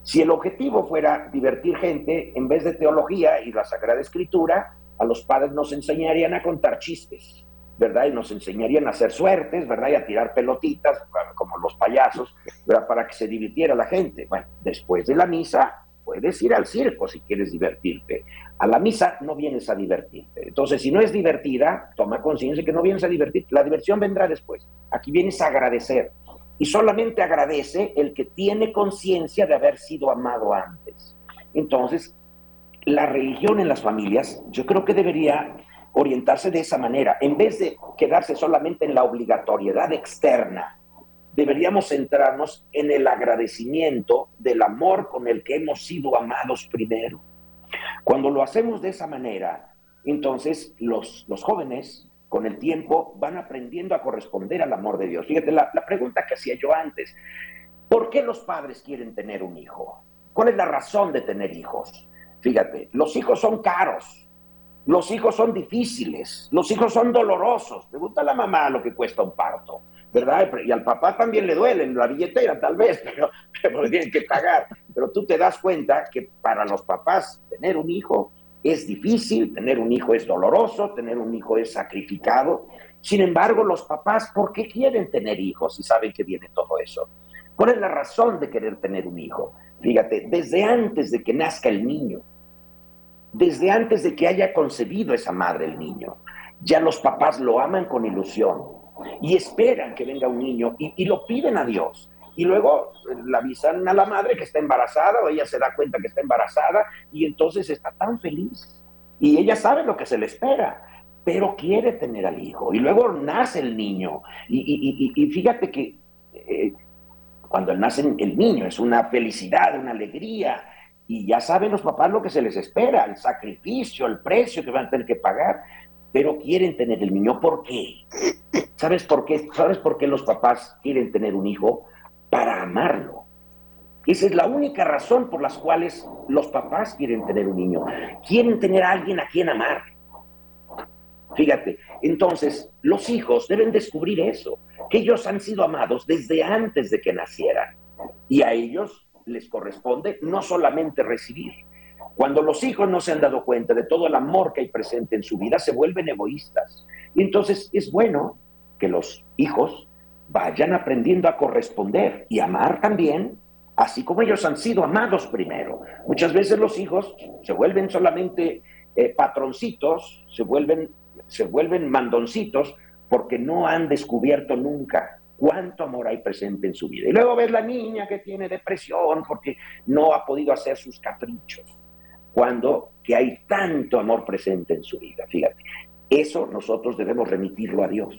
Si el objetivo fuera divertir gente, en vez de teología y la Sagrada Escritura, a los padres nos enseñarían a contar chistes, ¿verdad? Y nos enseñarían a hacer suertes, ¿verdad? Y a tirar pelotitas, como los payasos, ¿verdad? Para que se divirtiera la gente. Bueno, después de la misa, puedes ir al circo si quieres divertirte. A la misa no vienes a divertirte. Entonces, si no es divertida, toma conciencia que no vienes a divertirte. La diversión vendrá después. Aquí vienes a agradecer y solamente agradece el que tiene conciencia de haber sido amado antes. Entonces, la religión en las familias yo creo que debería orientarse de esa manera. En vez de quedarse solamente en la obligatoriedad externa, deberíamos centrarnos en el agradecimiento del amor con el que hemos sido amados primero. Cuando lo hacemos de esa manera, entonces los, los jóvenes con el tiempo van aprendiendo a corresponder al amor de Dios. Fíjate, la, pregunta que hacía yo antes, ¿por qué los padres quieren tener un hijo? ¿Cuál es la razón de tener hijos? Fíjate, los hijos son caros, los hijos son difíciles, los hijos son dolorosos. Pregunta a la mamá lo que cuesta un parto, ¿verdad? Y al papá también le duele la billetera, tal vez, pero, pero tienen que pagar. Pero tú te das cuenta que para los papás tener un hijo es difícil, tener un hijo es doloroso, tener un hijo es sacrificado. Sin embargo, los papás, ¿por qué quieren tener hijos si saben que viene todo eso? ¿Cuál es la razón de querer tener un hijo? Fíjate, desde antes de que nazca el niño, desde antes de que haya concebido esa madre el niño, ya los papás lo aman con ilusión y esperan que venga un niño y, y lo piden a Dios. y luego la avisan a la madre que está embarazada o ella se da cuenta que está embarazada y entonces está tan feliz y ella sabe lo que se le espera, pero quiere tener al hijo. Y luego nace el niño. Y, fíjate que eh, cuando nace el niño es una felicidad, una alegría y ya saben los papás lo que se les espera, el sacrificio, el precio que van a tener que pagar, pero quieren tener el niño. ¿Por qué? ¿Sabes por qué? ¿Sabes por qué los papás quieren tener un hijo? Para amarlo. Esa es la única razón por las cuales los papás quieren tener un niño. Quieren tener a alguien a quien amar. Fíjate, entonces los hijos deben descubrir eso, que ellos han sido amados desde antes de que nacieran. Y a ellos les corresponde no solamente recibir. Cuando los hijos no se han dado cuenta de todo el amor que hay presente en su vida, se vuelven egoístas. Y entonces es bueno que los hijos vayan aprendiendo a corresponder y amar también, así como ellos han sido amados primero. Muchas veces los hijos se vuelven solamente eh, patroncitos, se vuelven, se vuelven mandoncitos porque no han descubierto nunca cuánto amor hay presente en su vida. Y luego ves la niña que tiene depresión porque no ha podido hacer sus caprichos, cuando que hay tanto amor presente en su vida. Fíjate, eso nosotros debemos remitirlo a Dios.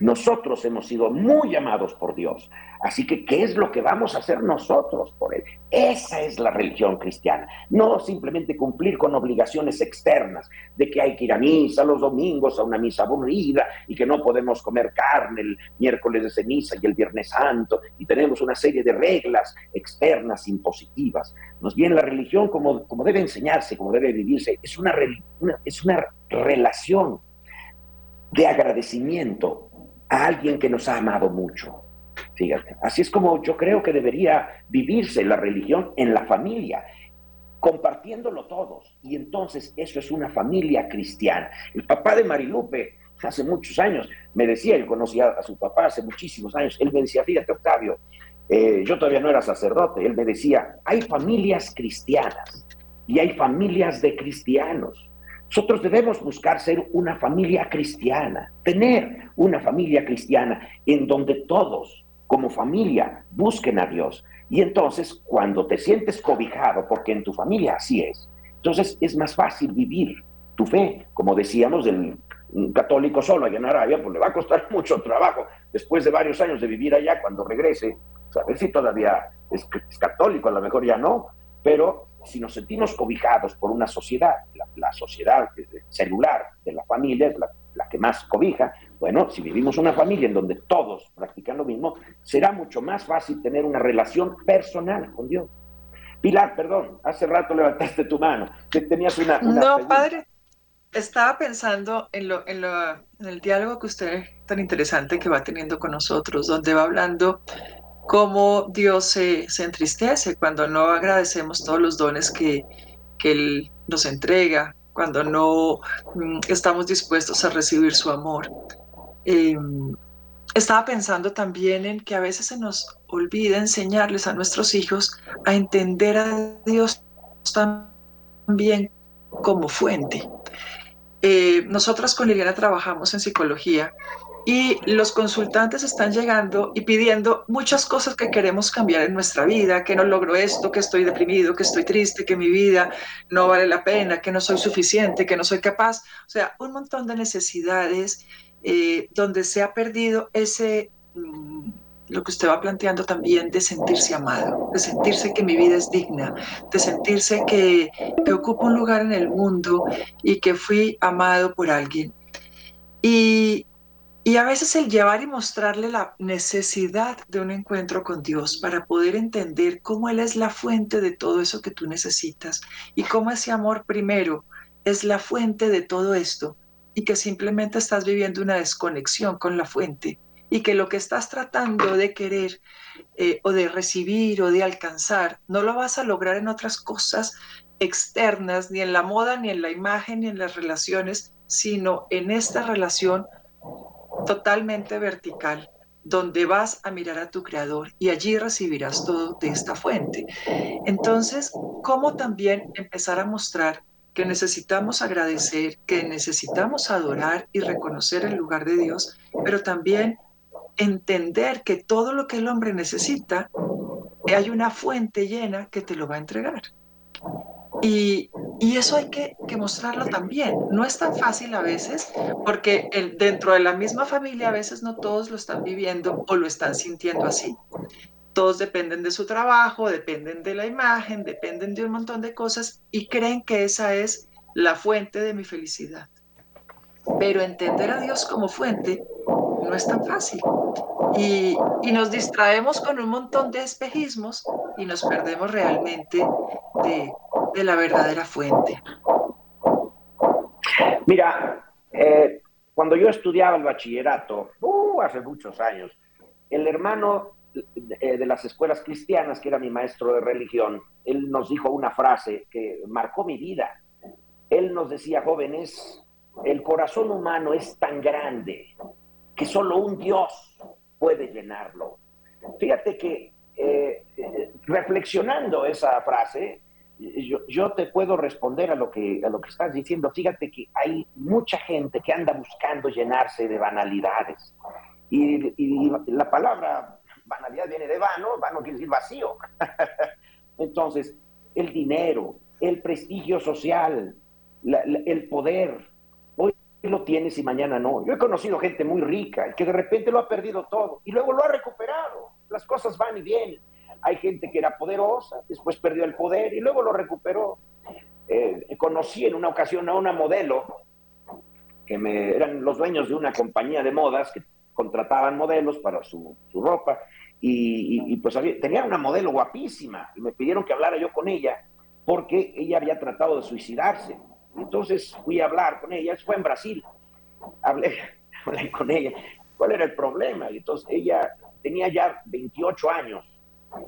Nosotros hemos sido muy amados por Dios. Así que, ¿qué es lo que vamos a hacer nosotros por Él? Esa es la religión cristiana. No simplemente cumplir con obligaciones externas de que hay que ir a misa los domingos, a una misa aburrida y que no podemos comer carne el miércoles de ceniza y el viernes santo y tenemos una serie de reglas externas impositivas. Nos viene la religión como, como debe enseñarse, como debe vivirse. Es una, es una relación de agradecimiento a alguien que nos ha amado mucho. Fíjate, así es como yo creo que debería vivirse la religión en la familia, compartiéndolo todos. Y entonces eso es una familia cristiana. El papá de Marilupe, hace muchos años, me decía, él conocía a su papá hace muchísimos años, él me decía, fíjate Octavio, eh, yo todavía no era sacerdote, él me decía, hay familias cristianas y hay familias de cristianos. Nosotros debemos buscar ser una familia cristiana, tener una familia cristiana en donde todos como familia busquen a Dios. Y entonces cuando te sientes cobijado, porque en tu familia así es, entonces es más fácil vivir tu fe. Como decíamos, el católico solo allá en Arabia, pues le va a costar mucho trabajo después de varios años de vivir allá, cuando regrese, a ver si todavía es, es católico, a lo mejor ya no, pero si nos sentimos cobijados por una sociedad, la, sociedad celular de la familia es la, que más cobija, bueno, si vivimos una familia en donde todos practican lo mismo, será mucho más fácil tener una relación personal con Dios. Pilar, perdón, hace rato levantaste tu mano, que tenías una... no, padre, estaba pensando en, lo, en, lo, en el diálogo que usted tan interesante que va teniendo con nosotros, donde va hablando cómo Dios se, entristece cuando no agradecemos todos los dones que, Él nos entrega, cuando no mm, estamos dispuestos a recibir su amor. Em, estaba pensando también en que a veces se nos olvida enseñarles a nuestros hijos a entender a Dios también como fuente. Eh, nosotras con Liliana trabajamos en psicología y los consultantes están llegando y pidiendo muchas cosas que queremos cambiar en nuestra vida, que no logro esto, que estoy deprimido, que estoy triste, que mi vida no vale la pena, que no soy suficiente, que no soy capaz. O sea, un montón de necesidades eh, donde se ha perdido ese, mm, lo que usted va planteando también, de sentirse amado, de sentirse que mi vida es digna, de sentirse que, que ocupo un lugar en el mundo y que fui amado por alguien. Y, y a veces el llevar y mostrarle la necesidad de un encuentro con Dios para poder entender cómo Él es la fuente de todo eso que tú necesitas y cómo ese amor primero es la fuente de todo esto y que simplemente estás viviendo una desconexión con la fuente y que lo que estás tratando de querer eh, o de recibir o de alcanzar no lo vas a lograr en otras cosas externas, ni en la moda, ni en la imagen, ni en las relaciones, sino en esta relación totalmente vertical, donde vas a mirar a tu creador y allí recibirás todo de esta fuente. Entonces, ¿cómo también empezar a mostrar que necesitamos agradecer, que necesitamos adorar y reconocer el lugar de Dios, pero también entender que todo lo que el hombre necesita, hay una fuente llena que te lo va a entregar. Y, eso hay que, mostrarlo también. No es tan fácil a veces, porque dentro de la misma familia a veces no todos lo están viviendo o lo están sintiendo así. Todos dependen de su trabajo, dependen de la imagen, dependen de un montón de cosas y creen que esa es la fuente de mi felicidad. Pero entender a Dios como fuente no es tan fácil. Y, nos distraemos con un montón de espejismos y nos perdemos realmente de, la verdadera fuente. Mira, eh, cuando yo estudiaba el bachillerato, uh, hace muchos años, el hermano de, de, las escuelas cristianas, que era mi maestro de religión, él nos dijo una frase que marcó mi vida. Él nos decía, jóvenes, el corazón humano es tan grande que solo un Dios puede llenarlo. Fíjate que eh, reflexionando esa frase, yo, te puedo responder a lo, que, a lo que estás diciendo. Fíjate que hay mucha gente que anda buscando llenarse de banalidades. Y, la palabra banalidad viene de vano, vano quiere decir vacío. Entonces, el dinero, el prestigio social, el poder, lo tienes y mañana no. Yo he conocido gente muy rica que de repente lo ha perdido todo y luego lo ha recuperado. Las cosas van y vienen. Hay gente que era poderosa, después perdió el poder y luego lo recuperó. Eh, conocí en una ocasión a una modelo que me, eran los dueños de una compañía de modas que contrataban modelos para su, ropa y, pues tenía una modelo guapísima y me pidieron que hablara yo con ella porque ella había tratado de suicidarse entonces fui a hablar con ella, fue en Brasil, hablé, con ella, ¿cuál era el problema? Y entonces ella tenía ya 28 años,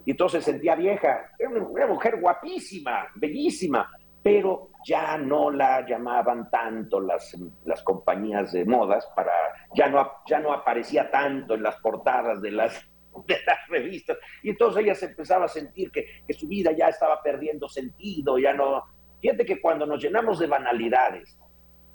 y entonces sentía vieja, era una, mujer guapísima, bellísima, pero ya no la llamaban tanto las, las compañías de modas, para, ya, no, ya no aparecía tanto en las portadas de las, de las revistas. Y entonces ella se empezaba a sentir que, que, su vida ya estaba perdiendo sentido, ya no, Fíjate que cuando nos llenamos de banalidades,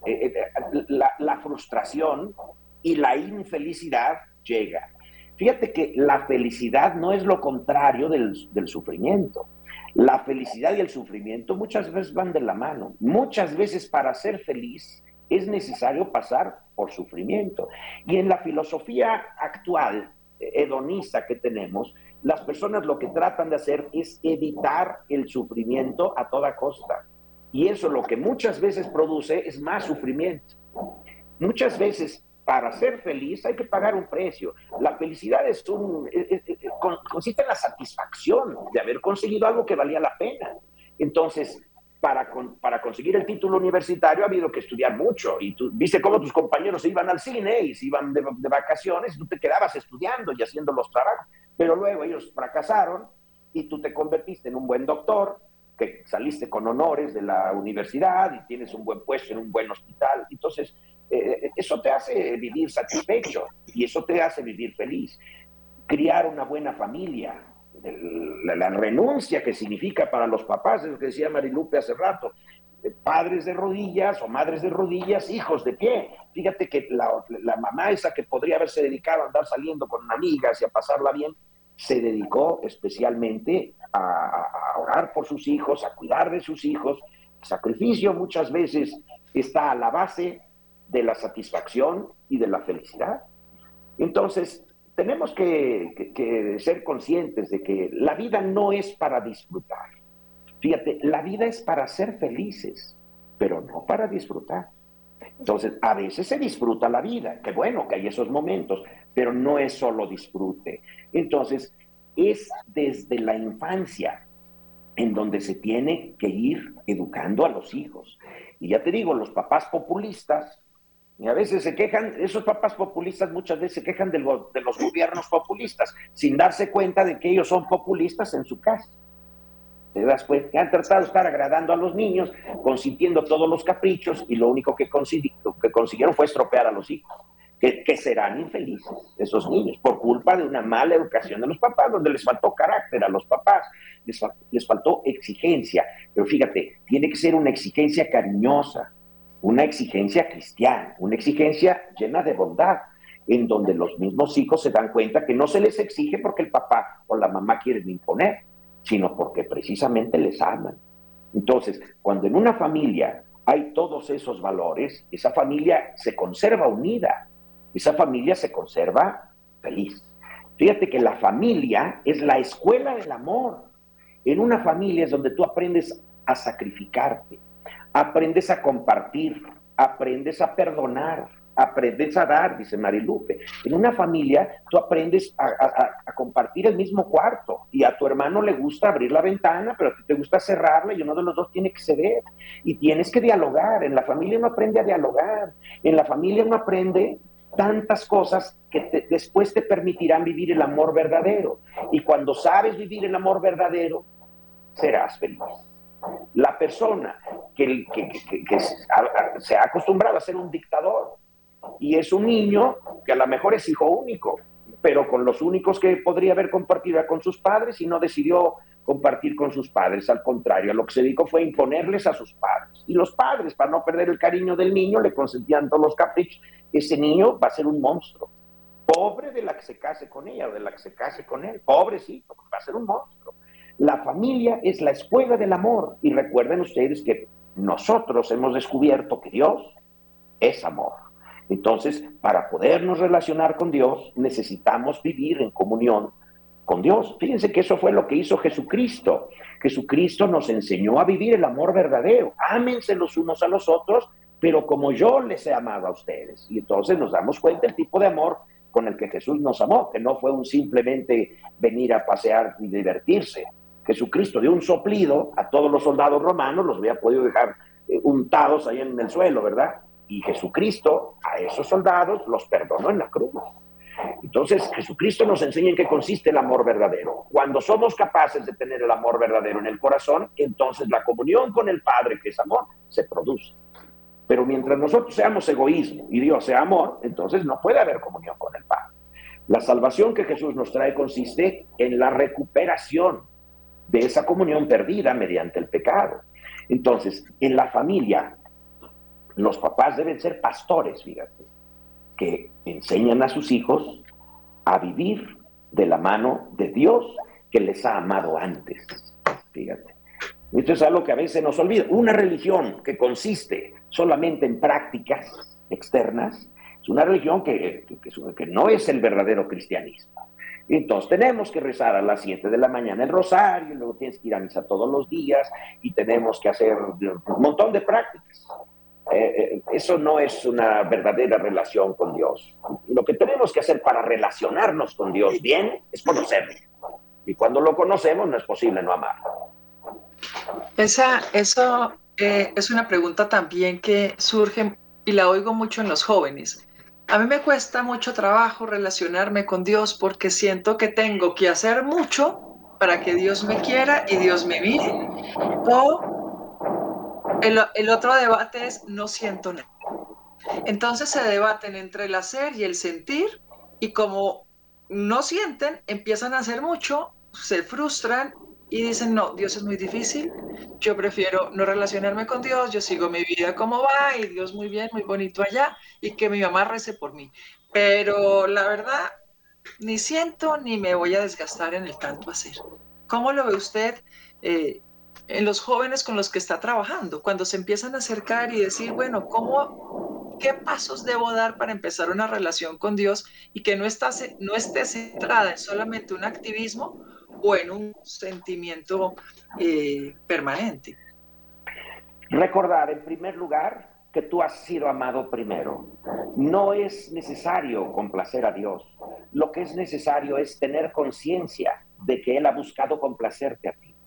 eh, eh, la, frustración y la infelicidad llega. Fíjate que la felicidad no es lo contrario del, del, sufrimiento. La felicidad y el sufrimiento muchas veces van de la mano. Muchas veces para ser feliz es necesario pasar por sufrimiento. Y en la filosofía actual, eh, hedonista que tenemos, las personas lo que tratan de hacer es evitar el sufrimiento a toda costa. Y eso lo que muchas veces produce es más sufrimiento. Muchas veces para ser feliz hay que pagar un precio. La felicidad es un, consiste en la satisfacción de haber conseguido algo que valía la pena. Entonces, para, para conseguir el título universitario ha habido que estudiar mucho. Y tú viste cómo tus compañeros se iban al cine y se iban de, de vacaciones, y tú te quedabas estudiando y haciendo los trabajos. Pero luego ellos fracasaron y tú te convertiste en un buen doctor, que saliste con honores de la universidad y tienes un buen puesto en un buen hospital. Entonces, eh, eso te hace vivir satisfecho y eso te hace vivir feliz. Criar una buena familia, la, renuncia que significa para los papás, es lo que decía Marilupe hace rato, eh, padres de rodillas o madres de rodillas, hijos de pie. Fíjate que la, la mamá esa que podría haberse dedicado a andar saliendo con amigas y a pasarla bien, se dedicó especialmente a, orar por sus hijos, a cuidar de sus hijos. El sacrificio muchas veces está a la base de la satisfacción y de la felicidad. Entonces, tenemos que, ser conscientes de que la vida no es para disfrutar. Fíjate, la vida es para ser felices, pero no para disfrutar. Entonces, a veces se disfruta la vida, qué bueno que hay esos momentos, pero no es solo disfrute. Entonces, es desde la infancia en donde se tiene que ir educando a los hijos. Y ya te digo, los papás populistas, y a veces se quejan, esos papás populistas muchas veces se quejan de, de los gobiernos populistas, sin darse cuenta de que ellos son populistas en su casa. Te das cuenta que han tratado de estar agradando a los niños, consintiendo todos los caprichos, y lo único que consiguieron fue estropear a los hijos que, serán infelices esos niños por culpa de una mala educación de los papás, donde les faltó carácter a los papás, les, les faltó exigencia. Pero fíjate, tiene que ser una exigencia cariñosa, una exigencia cristiana, una exigencia llena de bondad. en donde los mismos hijos se dan cuenta que no se les exige porque el papá o la mamá quieren imponer, sino porque precisamente les aman. Entonces, cuando en una familia hay todos esos valores, esa familia se conserva unida, esa familia se conserva feliz. Fíjate que la familia es la escuela del amor. En una familia es donde tú aprendes a sacrificarte, aprendes a compartir, aprendes a perdonar, aprendes a dar, dice Marilupe. En una familia tú aprendes a, compartir el mismo cuarto y a tu hermano le gusta abrir la ventana, pero a ti te gusta cerrarla y uno de los dos tiene que ceder. Y tienes que dialogar. En la familia uno aprende a dialogar. En la familia uno aprende tantas cosas que después te permitirán vivir el amor verdadero. Y cuando sabes vivir el amor verdadero, serás feliz. La persona que, que se ha acostumbrado a ser un dictador, y es un niño que a lo mejor es hijo único, pero con los únicos que podría haber compartido con sus padres y no decidió compartir con sus padres. Al contrario, lo que se dedicó fue imponerles a sus padres. Y los padres, para no perder el cariño del niño, le consentían todos los caprichos. Ese niño va a ser un monstruo. Pobre de la que se case con ella o de la que se case con él. Pobrecito, va a ser un monstruo. La familia es la escuela del amor. Y recuerden ustedes que nosotros hemos descubierto que Dios es amor. Entonces, para podernos relacionar con Dios, necesitamos vivir en comunión con Dios. Fíjense que eso fue lo que hizo Jesucristo. Jesucristo nos enseñó a vivir el amor verdadero. Ámense los unos a los otros, pero como yo les he amado a ustedes. Y entonces nos damos cuenta del tipo de amor con el que Jesús nos amó, que no fue un simplemente venir a pasear y divertirse. Jesucristo dio un soplido a todos los soldados romanos, los había podido dejar eh, untados ahí en el suelo, ¿verdad? Y Jesucristo a esos soldados los perdonó en la cruz. Entonces, Jesucristo nos enseña en qué consiste el amor verdadero. Cuando somos capaces de tener el amor verdadero en el corazón, entonces la comunión con el Padre, que es amor, se produce. Pero mientras nosotros seamos egoísmo y Dios sea amor, entonces no puede haber comunión con el Padre. La salvación que Jesús nos trae consiste en la recuperación de esa comunión perdida mediante el pecado. Entonces, en la familia los papás deben ser pastores, fíjate, que enseñan a sus hijos a vivir de la mano de Dios que les ha amado antes. Fíjate. Esto es algo que a veces nos olvida. Una religión que consiste solamente en prácticas externas es una religión que, que, no es el verdadero cristianismo. Entonces tenemos que rezar a las 7 de la mañana el rosario, luego tienes que ir a misa todos los días y tenemos que hacer un montón de prácticas. Eh, eh, eso no es una verdadera relación con Dios. Lo que tenemos que hacer para relacionarnos con Dios bien es conocerle. Y cuando lo conocemos no es posible no amarlo. Esa, eso eh, es una pregunta también que surge y la oigo mucho en los jóvenes. A mí me cuesta mucho trabajo relacionarme con Dios porque siento que tengo que hacer mucho para que Dios me quiera y Dios me mire. O el, otro debate es no siento nada. Entonces se debaten entre el hacer y el sentir y como no sienten, empiezan a hacer mucho, se frustran y dicen, no, Dios es muy difícil, yo prefiero no relacionarme con Dios, yo sigo mi vida como va y Dios muy bien, muy bonito allá y que mi mamá rece por mí. Pero la verdad, ni siento ni me voy a desgastar en el tanto hacer. ¿Cómo lo ve usted? Eh, en los jóvenes con los que está trabajando, cuando se empiezan a acercar y decir, bueno, ¿cómo, qué pasos debo dar para empezar una relación con Dios y que no, está, no esté centrada en solamente un activismo o en un sentimiento eh, permanente? Recordar, en primer lugar, que tú has sido amado primero. No es necesario complacer a Dios. Lo que es necesario es tener conciencia de que Él ha buscado complacerte a ti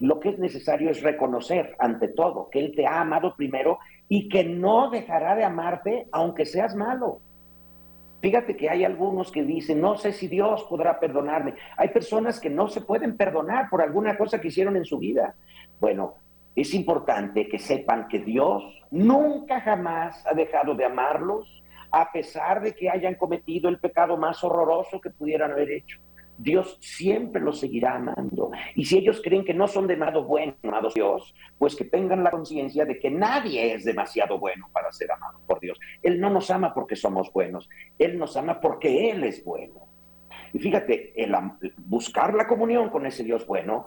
lo que es necesario es reconocer ante todo que Él te ha amado primero y que no dejará de amarte aunque seas malo. Fíjate que hay algunos que dicen, no sé si Dios podrá perdonarme. Hay personas que no se pueden perdonar por alguna cosa que hicieron en su vida. Bueno, es importante que sepan que Dios nunca jamás ha dejado de amarlos, a pesar de que hayan cometido el pecado más horroroso que pudieran haber hecho. Dios siempre los seguirá amando. Y si ellos creen que no son demasiado buenos, amados Dios, pues que tengan la conciencia de que nadie es demasiado bueno para ser amado por Dios. Él no nos ama porque somos buenos, Él nos ama porque Él es bueno. Y fíjate, el, buscar la comunión con ese Dios bueno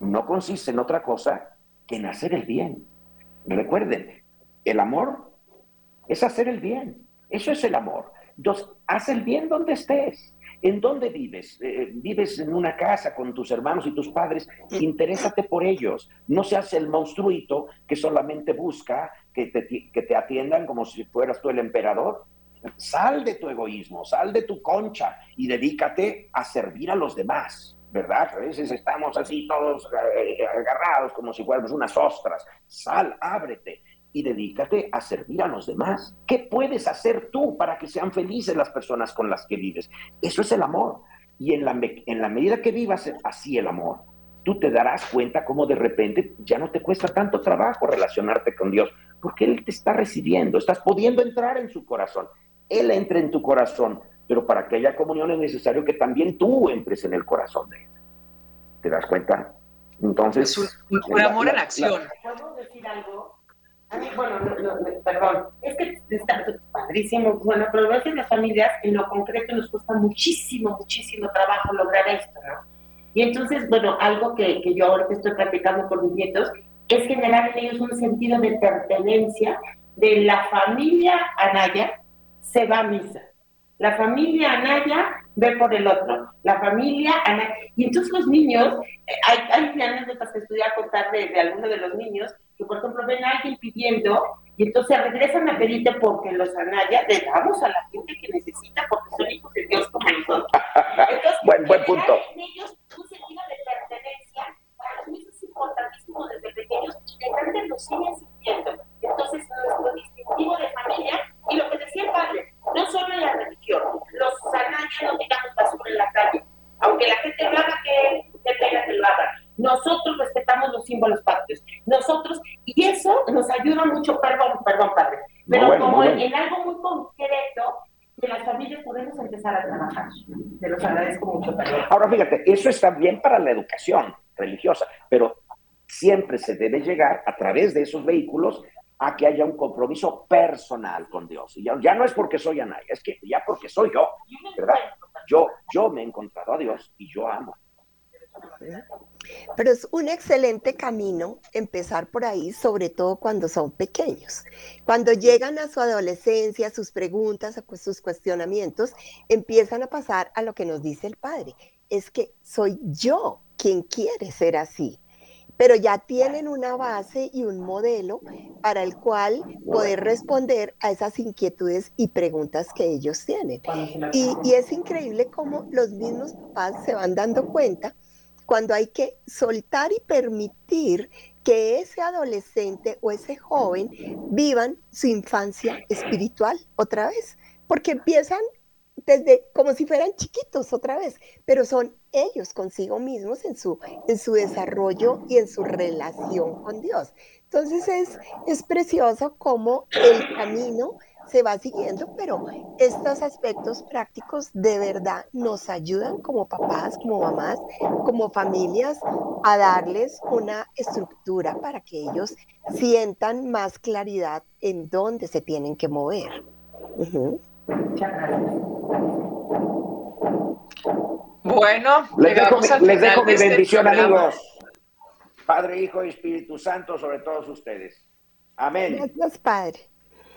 no consiste en otra cosa que en hacer el bien. Recuerden, el amor es hacer el bien. Eso es el amor. Entonces, haz el bien donde estés. ¿En dónde vives? Eh, ¿Vives en una casa con tus hermanos y tus padres? Interésate por ellos. No seas el monstruito que solamente busca que te, que te atiendan como si fueras tú el emperador. Sal de tu egoísmo, sal de tu concha y dedícate a servir a los demás. ¿verdad? A veces estamos así todos eh, agarrados como si fuéramos unas ostras. Sal, ábrete y dedícate a servir a los demás. ¿Qué puedes hacer tú para que sean felices las personas con las que vives? Eso es el amor. Y en la, en la medida que vivas así el amor, tú te darás cuenta cómo de repente ya no te cuesta tanto trabajo relacionarte con Dios, porque Él te está recibiendo, estás pudiendo entrar en su corazón. Él entra en tu corazón, pero para que haya comunión es necesario que también tú entres en el corazón de Él. ¿Te das cuenta? Entonces... Es un, amor en acción. ¿Puedo decir algo? Bueno, perdón, es que está padrísimo, bueno, pero a veces las familias en lo concreto nos cuesta muchísimo, muchísimo trabajo lograr esto, ¿no? Y entonces, bueno, algo que, que yo ahora que estoy practicando con mis nietos es generar en ellos un sentido de pertenencia de la familia Anaya se va a misa. La familia Anaya ve por el otro. La familia Anaya. Y entonces los niños, eh, hay, hay anécdotas que estudié a contar de, de algunos de los niños, que por ejemplo ven a alguien pidiendo y entonces regresan a pedirte porque los Anaya le damos a la gente que necesita porque son hijos de Dios como nosotros. Entonces, buen, buen punto. ellos un sentido de pertenencia, para mí es importantísimo desde pequeños y de grandes lo siguen sintiendo. Entonces, nuestro distintivo de familia y lo que decía el padre, no solo en la religión, los Anaya no tiramos basura en la calle, aunque la gente lo haga que, que pega que lo haga nosotros respetamos los símbolos patrios. Nosotros, y eso nos ayuda mucho, perdón, perdón, padre, pero como en, algo muy concreto, que las familias podemos empezar a trabajar. Te los agradezco mucho, perdón. Ahora fíjate, eso está bien para la educación religiosa, pero siempre se debe llegar a través de esos vehículos a que haya un compromiso personal con Dios. Y ya, ya no es porque soy Anaya, es que ya porque soy yo, ¿verdad? Yo, yo me he encontrado a Dios y yo amo. Pero es un excelente camino empezar por ahí, sobre todo cuando son pequeños. Cuando llegan a su adolescencia, sus preguntas, sus cuestionamientos, empiezan a pasar a lo que nos dice el padre. Es que soy yo quien quiere ser así. Pero ya tienen una base y un modelo para el cual poder responder a esas inquietudes y preguntas que ellos tienen. Y, y es increíble cómo los mismos papás se van dando cuenta cuando hay que soltar y permitir que ese adolescente o ese joven vivan su infancia espiritual otra vez, porque empiezan desde como si fueran chiquitos otra vez, pero son ellos consigo mismos en su, en su desarrollo y en su relación con Dios. Entonces es, es precioso como el camino se va siguiendo, pero estos aspectos prácticos de verdad nos ayudan como papás, como mamás, como familias a darles una estructura para que ellos sientan más claridad en dónde se tienen que mover. Bueno, les dejo, mi, dejo mi este bendición, amigos. Padre, Hijo y Espíritu Santo sobre todos ustedes. Amén. Gracias, Padre.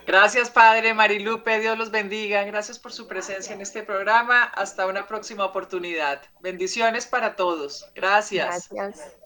Gracias, Padre Marilupe. Dios los bendiga. Gracias por su presencia en este programa. Hasta una próxima oportunidad. Bendiciones para todos. Gracias. Gracias.